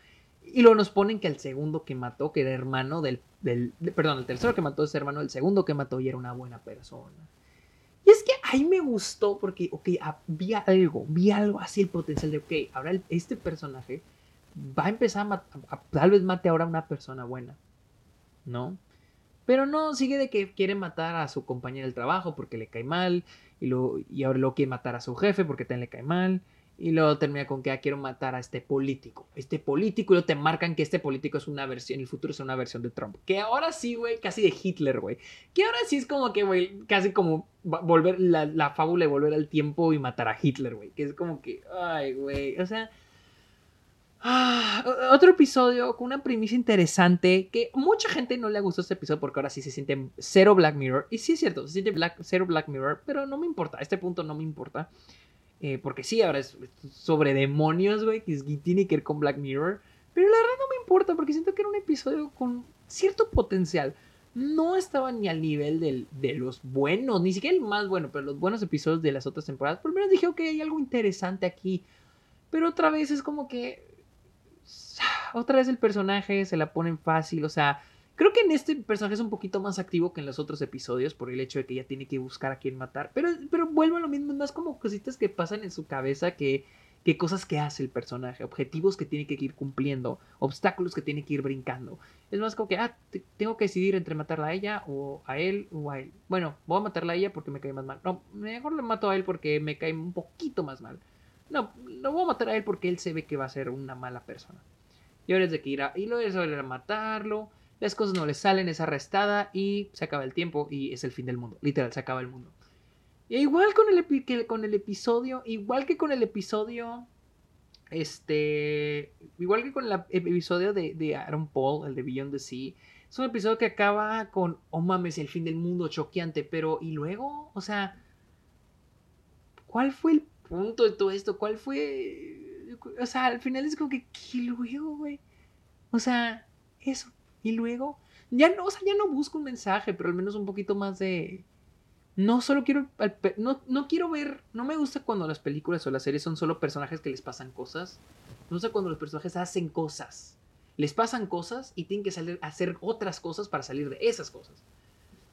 y luego nos ponen que el segundo que mató, que era hermano del, del perdón, el tercero que mató es hermano del segundo que mató y era una buena persona. Y es que ahí me gustó porque, ok, vi algo, vi algo así el potencial de, ok, ahora este personaje va a empezar a, matar, tal vez mate ahora a una persona buena, ¿no? Pero no, sigue de que quiere matar a su compañera del trabajo porque le cae mal, y, lo, y ahora lo quiere matar a su jefe porque también le cae mal, Y luego termina con que ah, quiero matar a este político. Este político, y luego te marcan que este político es una versión, en el futuro es una versión de Trump. Que ahora sí, güey, casi de Hitler, güey. Que ahora sí es como que, güey, casi como volver la, la fábula de volver al tiempo y matar a Hitler, güey. Que es como que, ay, güey. O sea, Ah, otro episodio con una premisa interesante que mucha gente no le gustó este episodio porque ahora sí se siente cero Black Mirror. Y sí es cierto, se siente Black, cero Black Mirror, pero no me importa, a este punto no me importa. Eh, porque sí, ahora es sobre demonios, güey, que tiene que ver con Black Mirror. Pero la verdad no me importa porque siento que era un episodio con cierto potencial. No estaba ni al nivel de los buenos, ni siquiera el más bueno, pero los buenos episodios de las otras temporadas. Por lo menos dije, ok, hay algo interesante aquí. Pero otra vez es como que otra vez el personaje se la ponen fácil, o sea, creo que en este personaje es un poquito más activo que en los otros episodios por el hecho de que ya tiene que buscar a quién matar, pero, pero vuelvo a lo mismo, es más como cositas que pasan en su cabeza que, que cosas que hace el personaje, objetivos que tiene que ir cumpliendo, obstáculos que tiene que ir brincando. Es más como que, ah, tengo que decidir entre matarla a ella o a él o a él. Bueno, voy a matarla a ella porque me cae más mal. No, mejor le mato a él porque me cae un poquito más mal. No, lo voy a matar a él porque él se ve que va a ser una mala persona. Y ahora es de que ir a, y lo es a matarlo, las cosas no le salen, es arrestada y se acaba el tiempo y es el fin del mundo. Literal, se acaba el mundo. Y igual con el, que con el episodio, igual que con el episodio, este, igual que con el episodio de, de Aaron Paul, el de Beyond the Sea, es un episodio que acaba con, oh mames, el fin del mundo, choqueante, pero ¿y luego? O sea, ¿cuál fue el punto de todo esto? ¿Cuál fue o sea, al final es como que, ¿y luego, güey? O sea, eso. Y luego, ya no, o sea, ya no busco un mensaje, pero al menos un poquito más de... No solo quiero, no, no quiero ver, no me gusta cuando las películas o las series son solo personajes que les pasan cosas. Me gusta cuando los personajes hacen cosas. Les pasan cosas y tienen que salir a hacer otras cosas para salir de esas cosas.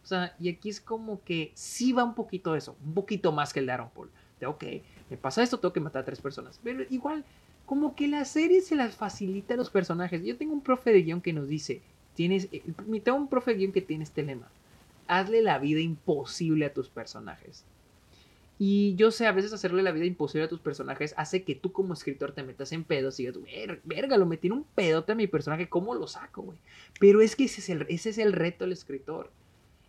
O sea, y aquí es como que sí va un poquito eso, un poquito más que el de Aaron Paul. De, ok, me pasa esto, tengo que matar a tres personas. Pero igual, como que la serie se las facilita a los personajes. Yo tengo un profe de guion que nos dice, tienes, eh, tengo un profe guion que tiene este lema, hazle la vida imposible a tus personajes. Y yo sé, a veces hacerle la vida imposible a tus personajes hace que tú como escritor te metas en pedos y digas, verga, lo metí en un pedote a mi personaje, ¿cómo lo saco, güey? Pero es que ese es, el, reto del escritor.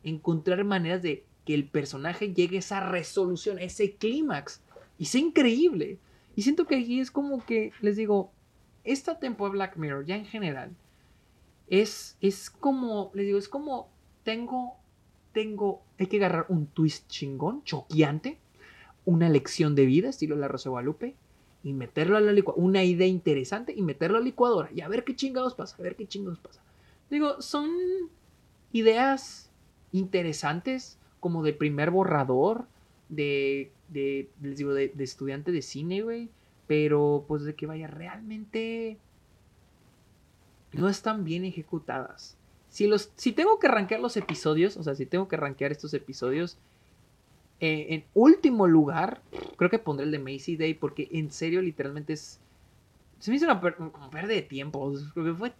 Encontrar maneras de que el personaje llegue a esa resolución, ese clímax. Y es increíble. Y siento que aquí es como que, les digo, esta temporada Black Mirror, ya en general, es, es como, les digo, es como, tengo, tengo, hay que agarrar un twist chingón, choqueante, una lección de vida, estilo La Rosa Guadalupe, y meterlo a la licuadora, una idea interesante y meterlo a la licuadora, y a ver qué chingados pasa, a ver qué chingados pasa. Digo, son ideas interesantes, como de primer borrador, de, de les digo, de, estudiante de cine, güey. Pero pues de que vaya, realmente no están bien ejecutadas. Si, los, si tengo que rankear los episodios, o sea, si tengo que rankear estos episodios, eh, en último lugar, creo que pondré el de Macy Day, porque en serio, literalmente es. Se me hizo una, pérdida de tiempo.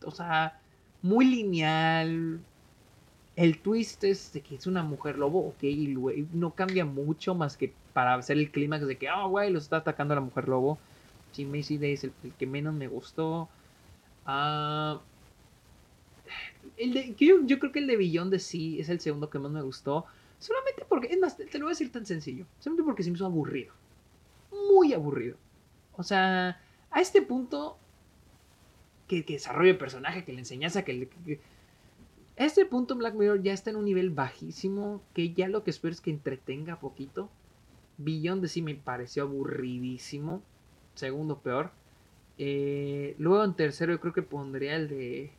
O sea, muy lineal el twist es de que es una mujer lobo, ok, y no cambia mucho más que para hacer el clímax de que, oh, güey, los está atacando la mujer lobo. Sí, Macy Day es el, que menos me gustó. Ah, el yo, yo, creo que el de Billón de sí es el segundo que más me gustó. Solamente porque, es más, te, lo voy a decir tan sencillo. Solamente porque se me hizo aburrido. Muy aburrido. O sea, a este punto, que, que desarrollo el personaje, que le enseñas que, le, que este punto Black Mirror ya está en un nivel bajísimo, que ya lo que espero es que entretenga poquito. Beyond de sí me pareció aburridísimo. Segundo peor. Eh, luego en tercero yo creo que pondría el de...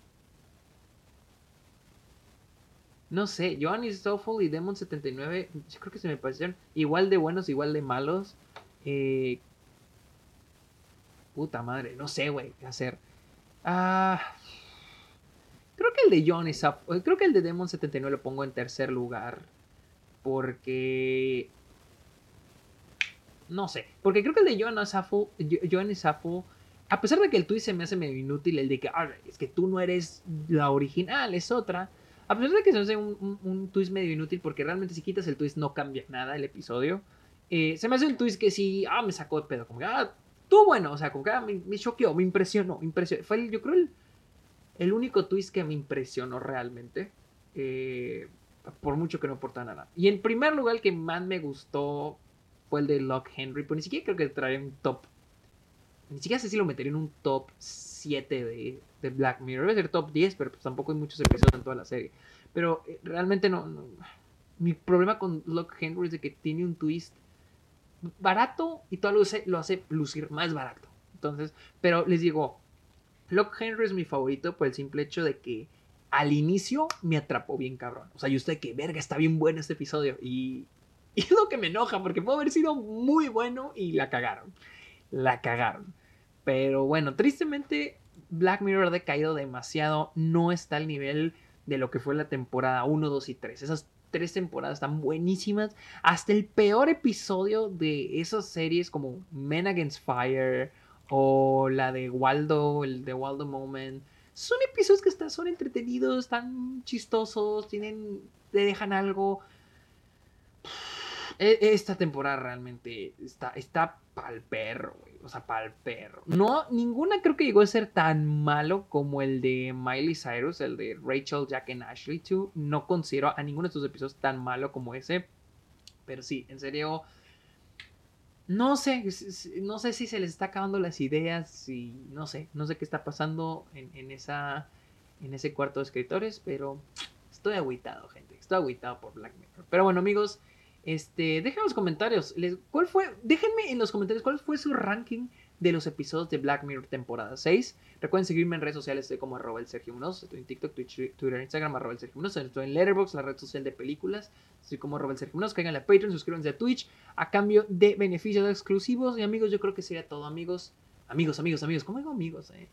No sé, Joan is y Demon 79, yo creo que se me parecieron igual de buenos, igual de malos. Eh, puta madre, no sé, güey, qué hacer. Ah, Creo que el de John es creo que el de Demon 79 lo pongo en tercer lugar. Porque. No sé. Porque creo que el de Joan Safo, a pesar de que el twist se me hace medio inútil, el de que es que tú no eres la original, es otra. A pesar de que se me hace un, twist medio inútil, porque realmente si quitas el twist no cambia nada el episodio. Eh, se me hace un twist que sí, ah, me sacó de pedo. Como que, ah, Estuvo bueno, o sea, como que ah, me, me choqueó, me impresionó, impresionó. Fue, el- yo creo, el, el único twist que me impresionó realmente. eh, por mucho que no aportara nada. Y en primer lugar, el que más me gustó fue el de Locke Henry. Pues ni siquiera creo que traería un top. Ni siquiera sé si lo metería en un top 7 de, de Black Mirror. Debe ser top 10, pero pues tampoco hay muchos episodios en toda la serie. Pero eh, realmente no, Mi problema con Locke Henry es de que tiene un twist barato y todo lo hace, lo hace lucir más barato. Entonces, pero les digo, Locke Henry es mi favorito por el simple hecho de que al inicio me atrapó bien cabrón. O sea, yo estoy que verga, está bien bueno este episodio. Y, y es lo que me enoja, porque puede haber sido muy bueno y la cagaron. La cagaron. Pero bueno, tristemente Black Mirror ha decaído demasiado. No está al nivel de lo que fue la temporada 1, 2 y 3. Esas tres temporadas están buenísimas. Hasta el peor episodio de esas series como Men Against Fire o la de Waldo, el de Waldo Moment. Son episodios que están, son entretenidos, están chistosos, tienen, te dejan algo. E- Esta temporada realmente está, está pa'l perro, güey. O sea, pa'l perro. No, ninguna creo que llegó a ser tan malo como el de Miley Cyrus, el de Rachel, Jack and Ashley 2. No considero a ninguno de estos episodios tan malo como ese. Pero sí, en serio. No sé, no sé si se les está acabando las ideas y no sé, no sé qué está pasando en, en esa, en ese cuarto de escritores, pero estoy agüitado, gente, estoy agüitado por Black Mirror. Pero bueno, amigos, este, dejen en los comentarios, les, ¿cuál fue? Déjenme en los comentarios cuál fue su ranking de los episodios de Black Mirror temporada 6. Recuerden seguirme en redes sociales, estoy como arroba el estoy en TikTok, Twitch, Twitter, Instagram, arroba el Sergio Munoz, estoy en Letterboxd, la red social de películas, estoy como arroba el Sergio Munoz, caigan a Patreon, suscríbanse a Twitch, a cambio de beneficios exclusivos. Y amigos, yo creo que sería todo, amigos. Amigos, amigos, amigos, ¿cómo digo amigos? Eh?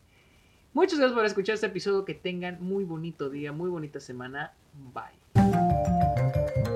Muchas gracias por escuchar este episodio, que tengan muy bonito día, muy bonita semana, bye.